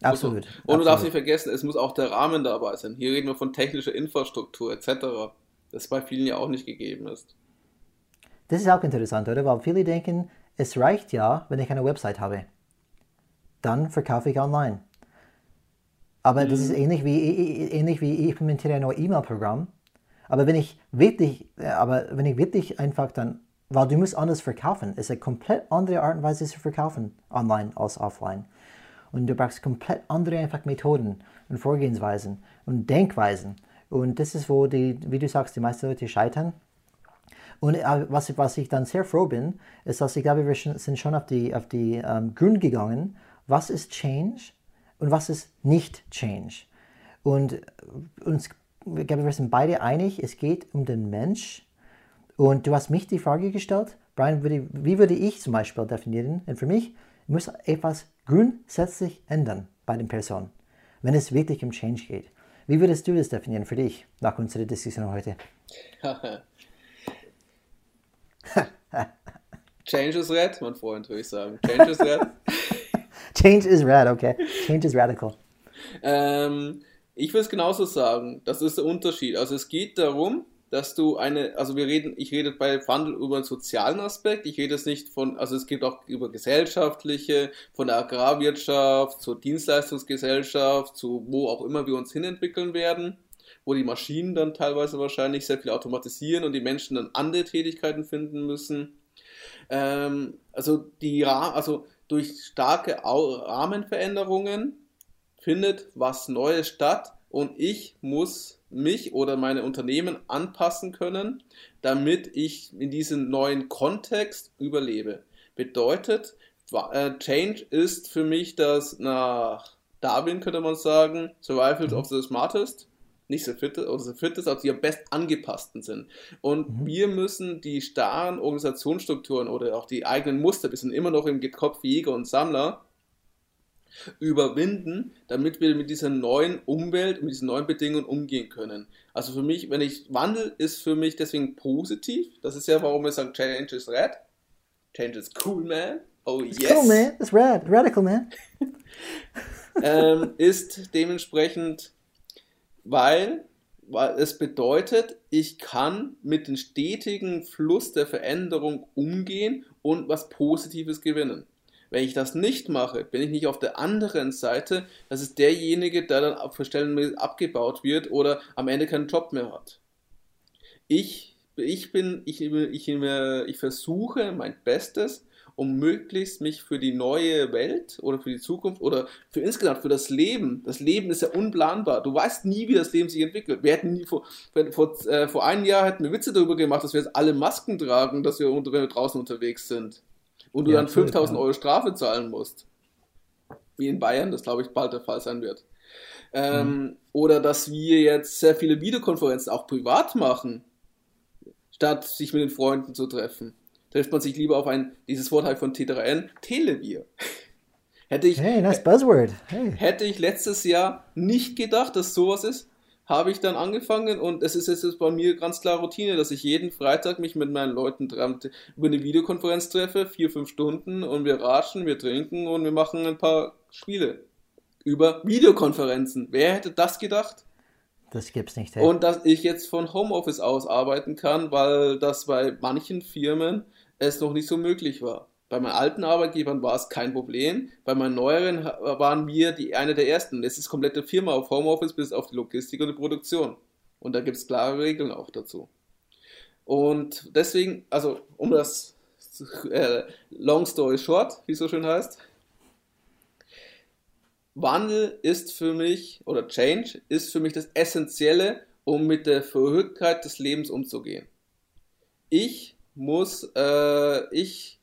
Absolut. Und absolut. du darfst nicht vergessen, es muss auch der Rahmen dabei sein. Hier reden wir von technischer Infrastruktur etc. Das bei vielen ja auch nicht gegeben ist. Das ist auch interessant, oder? Weil viele denken, es reicht ja, wenn ich eine Website habe. Dann verkaufe ich online. Aber mhm. das ist ähnlich wie, ähnlich wie ich implementiere ein neues E-Mail-Programm. Aber wenn ich wirklich, aber wenn ich wirklich einfach dann weil du musst anders verkaufen. Es ist eine komplett andere Art und Weise zu verkaufen, online als offline. Und du brauchst komplett andere einfach Methoden und Vorgehensweisen und Denkweisen. Und das ist, wo die, wie du sagst, die meisten Leute scheitern. Und äh, was, was ich dann sehr froh bin, ist, dass ich glaube, wir sind schon auf die, auf die ähm, Grund gegangen, was ist Change und was ist nicht Change. Und äh, uns, ich glaube, wir sind beide einig, es geht um den Mensch und du hast mich die Frage gestellt, Brian, wie würde ich zum Beispiel definieren? Und für mich muss etwas grundsätzlich ändern bei den Personen, wenn es wirklich um Change geht. Wie würdest du das definieren für dich nach unserer Diskussion heute? Change is red, mein Freund, würde ich sagen. Change is red. Change is red, okay. Change is radical. Ähm, ich würde es genauso sagen. Das ist der Unterschied. Also es geht darum, dass du eine, also wir reden, ich rede bei Wandel über einen sozialen Aspekt, ich rede es nicht von, also es geht auch über gesellschaftliche, von der Agrarwirtschaft zur Dienstleistungsgesellschaft, zu wo auch immer wir uns hinentwickeln werden, wo die Maschinen dann teilweise wahrscheinlich sehr viel automatisieren und die Menschen dann andere Tätigkeiten finden müssen. Ähm, also die, also durch starke Rahmenveränderungen findet was Neues statt und ich muss mich oder meine Unternehmen anpassen können, damit ich in diesem neuen Kontext überlebe. Bedeutet, äh, Change ist für mich das nach Darwin könnte man sagen, Survival mhm. of the Smartest, nicht the fittest, oder the fittest, also die am best angepassten sind. Und mhm. wir müssen die starren Organisationsstrukturen oder auch die eigenen Muster, wir sind immer noch im Kopf Jäger und Sammler, überwinden, damit wir mit dieser neuen Umwelt, mit diesen neuen Bedingungen umgehen können. Also für mich, wenn ich Wandel ist für mich deswegen positiv. Das ist ja, warum wir sagen, Change is red. Change is cool, man. Oh It's yes. Cool, man. It's red. Radical, man. ähm, ist dementsprechend, weil, weil es bedeutet, ich kann mit dem stetigen Fluss der Veränderung umgehen und was Positives gewinnen. Wenn ich das nicht mache, bin ich nicht auf der anderen Seite, das ist derjenige, der dann auf Stellen abgebaut wird oder am Ende keinen Job mehr hat. Ich, ich bin, ich, ich, ich versuche mein Bestes, um möglichst mich für die neue Welt oder für die Zukunft oder für insgesamt für das Leben. Das Leben ist ja unplanbar. Du weißt nie, wie das Leben sich entwickelt. Wir hätten nie vor, vor, äh, vor einem Jahr hätten wir Witze darüber gemacht, dass wir jetzt alle Masken tragen, dass wir, wenn wir draußen unterwegs sind. Und du ja, dann 5000 ja. Euro Strafe zahlen musst. Wie in Bayern, das glaube ich bald der Fall sein wird. Ähm, mhm. Oder dass wir jetzt sehr viele Videokonferenzen auch privat machen, statt sich mit den Freunden zu treffen trifft man sich lieber auf ein, dieses Wort halt von T3N, Telebier. Hätte ich, hey, nice Buzzword. Hey. Hätte ich letztes Jahr nicht gedacht, dass sowas ist, habe ich dann angefangen und es ist jetzt bei mir ganz klar Routine, dass ich jeden Freitag mich mit meinen Leuten über eine Videokonferenz treffe, vier, fünf Stunden und wir ratschen, wir trinken und wir machen ein paar Spiele über Videokonferenzen. Wer hätte das gedacht? Das gibt's nicht. Hey. Und dass ich jetzt von Homeoffice aus arbeiten kann, weil das bei manchen Firmen es noch nicht so möglich war. Bei meinen alten Arbeitgebern war es kein Problem. Bei meinen neueren waren wir die eine der ersten. Es ist komplette Firma auf Homeoffice bis auf die Logistik und die Produktion. Und da gibt es klare Regeln auch dazu. Und deswegen, also um das äh, Long Story Short, wie es so schön heißt, Wandel ist für mich, oder Change ist für mich das Essentielle, um mit der Verrücktheit des Lebens umzugehen. Ich muss, äh, ich,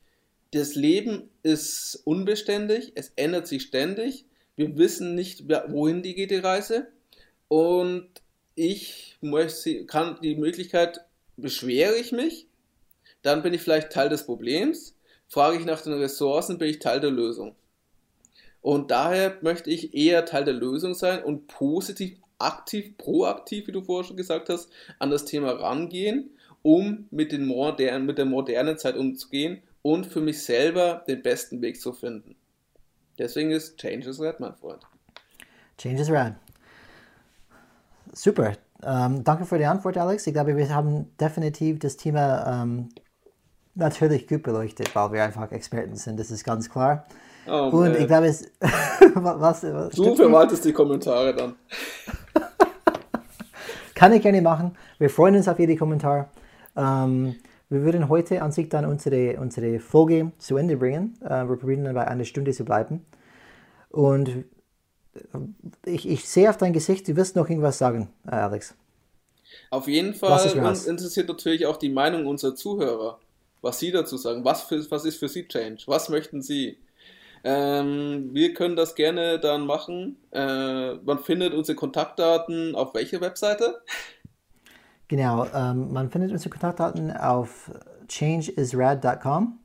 das Leben ist unbeständig, es ändert sich ständig, wir wissen nicht, wohin die geht die Reise. Und ich möchte, kann die Möglichkeit, beschwere ich mich, dann bin ich vielleicht Teil des Problems, frage ich nach den Ressourcen, bin ich Teil der Lösung. Und daher möchte ich eher Teil der Lösung sein und positiv, aktiv, proaktiv, wie du vorher schon gesagt hast, an das Thema rangehen um mit, den modernen, mit der modernen Zeit umzugehen und für mich selber den besten Weg zu finden. Deswegen ist Change is Red, mein Freund. Change is Red. Super. Ähm, danke für die Antwort, Alex. Ich glaube, wir haben definitiv das Thema ähm, natürlich gut beleuchtet, weil wir einfach Experten sind, das ist ganz klar. Oh, und ich glaube, es. was, was, du verwaltest die Kommentare dann. Kann ich gerne machen. Wir freuen uns auf jede Kommentar. Ähm, wir würden heute an sich dann unsere, unsere Folge zu Ende bringen. Äh, wir probieren dann bei einer Stunde zu bleiben. Und äh, ich, ich sehe auf dein Gesicht, du wirst noch irgendwas sagen, äh, Alex. Auf jeden Fall uns interessiert natürlich auch die Meinung unserer Zuhörer, was sie dazu sagen. Was, für, was ist für sie Change? Was möchten sie? Ähm, wir können das gerne dann machen. Äh, man findet unsere Kontaktdaten auf welcher Webseite? Genau, ähm, man findet unsere Kontaktdaten auf changeisrad.com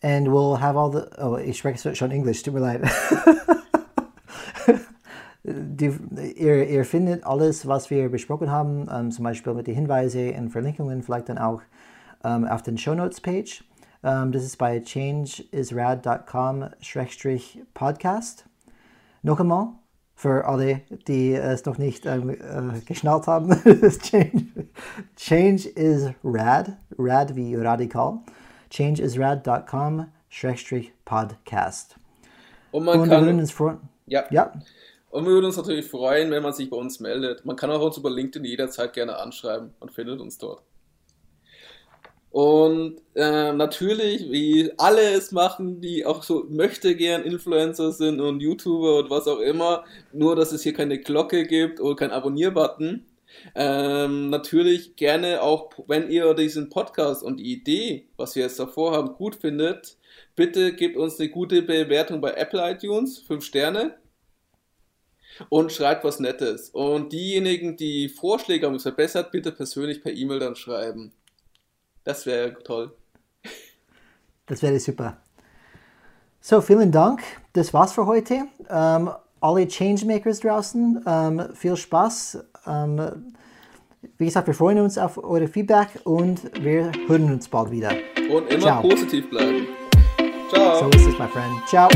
and we'll have all the, oh, ich spreche schon Englisch, tut mir leid. Die, ihr, ihr, findet alles, was wir besprochen haben, ähm, zum Beispiel mit den Hinweisen und Verlinkungen, vielleicht dann auch ähm, auf den Show Notes Page. Ähm, das ist bei changeisrad.com-podcast. Noch einmal, für alle, die es noch nicht ähm, äh, geschnallt haben. Change, Change is rad, rad wie radikal. Changeisrad.com Podcast. Und man Und kann, wir uns freuen. Ja. ja. Und wir würden uns natürlich freuen, wenn man sich bei uns meldet. Man kann auch uns über LinkedIn jederzeit gerne anschreiben und findet uns dort. Und äh, natürlich, wie alle es machen, die auch so möchte gern Influencer sind und YouTuber und was auch immer, nur dass es hier keine Glocke gibt oder kein Abonnierbutton. Ähm, natürlich gerne auch, wenn ihr diesen Podcast und die Idee, was wir jetzt davor haben, gut findet, bitte gebt uns eine gute Bewertung bei Apple iTunes, 5 Sterne. Und schreibt was Nettes. Und diejenigen, die Vorschläge haben, es verbessert, bitte persönlich per E-Mail dann schreiben. Das wäre toll. Das wäre super. So, vielen Dank. Das war's für heute. Ähm, alle Changemakers draußen, ähm, viel Spaß. Ähm, wie gesagt, wir freuen uns auf eure Feedback und wir hören uns bald wieder. Und immer Ciao. positiv bleiben. Ciao. So ist es, my friend. Ciao.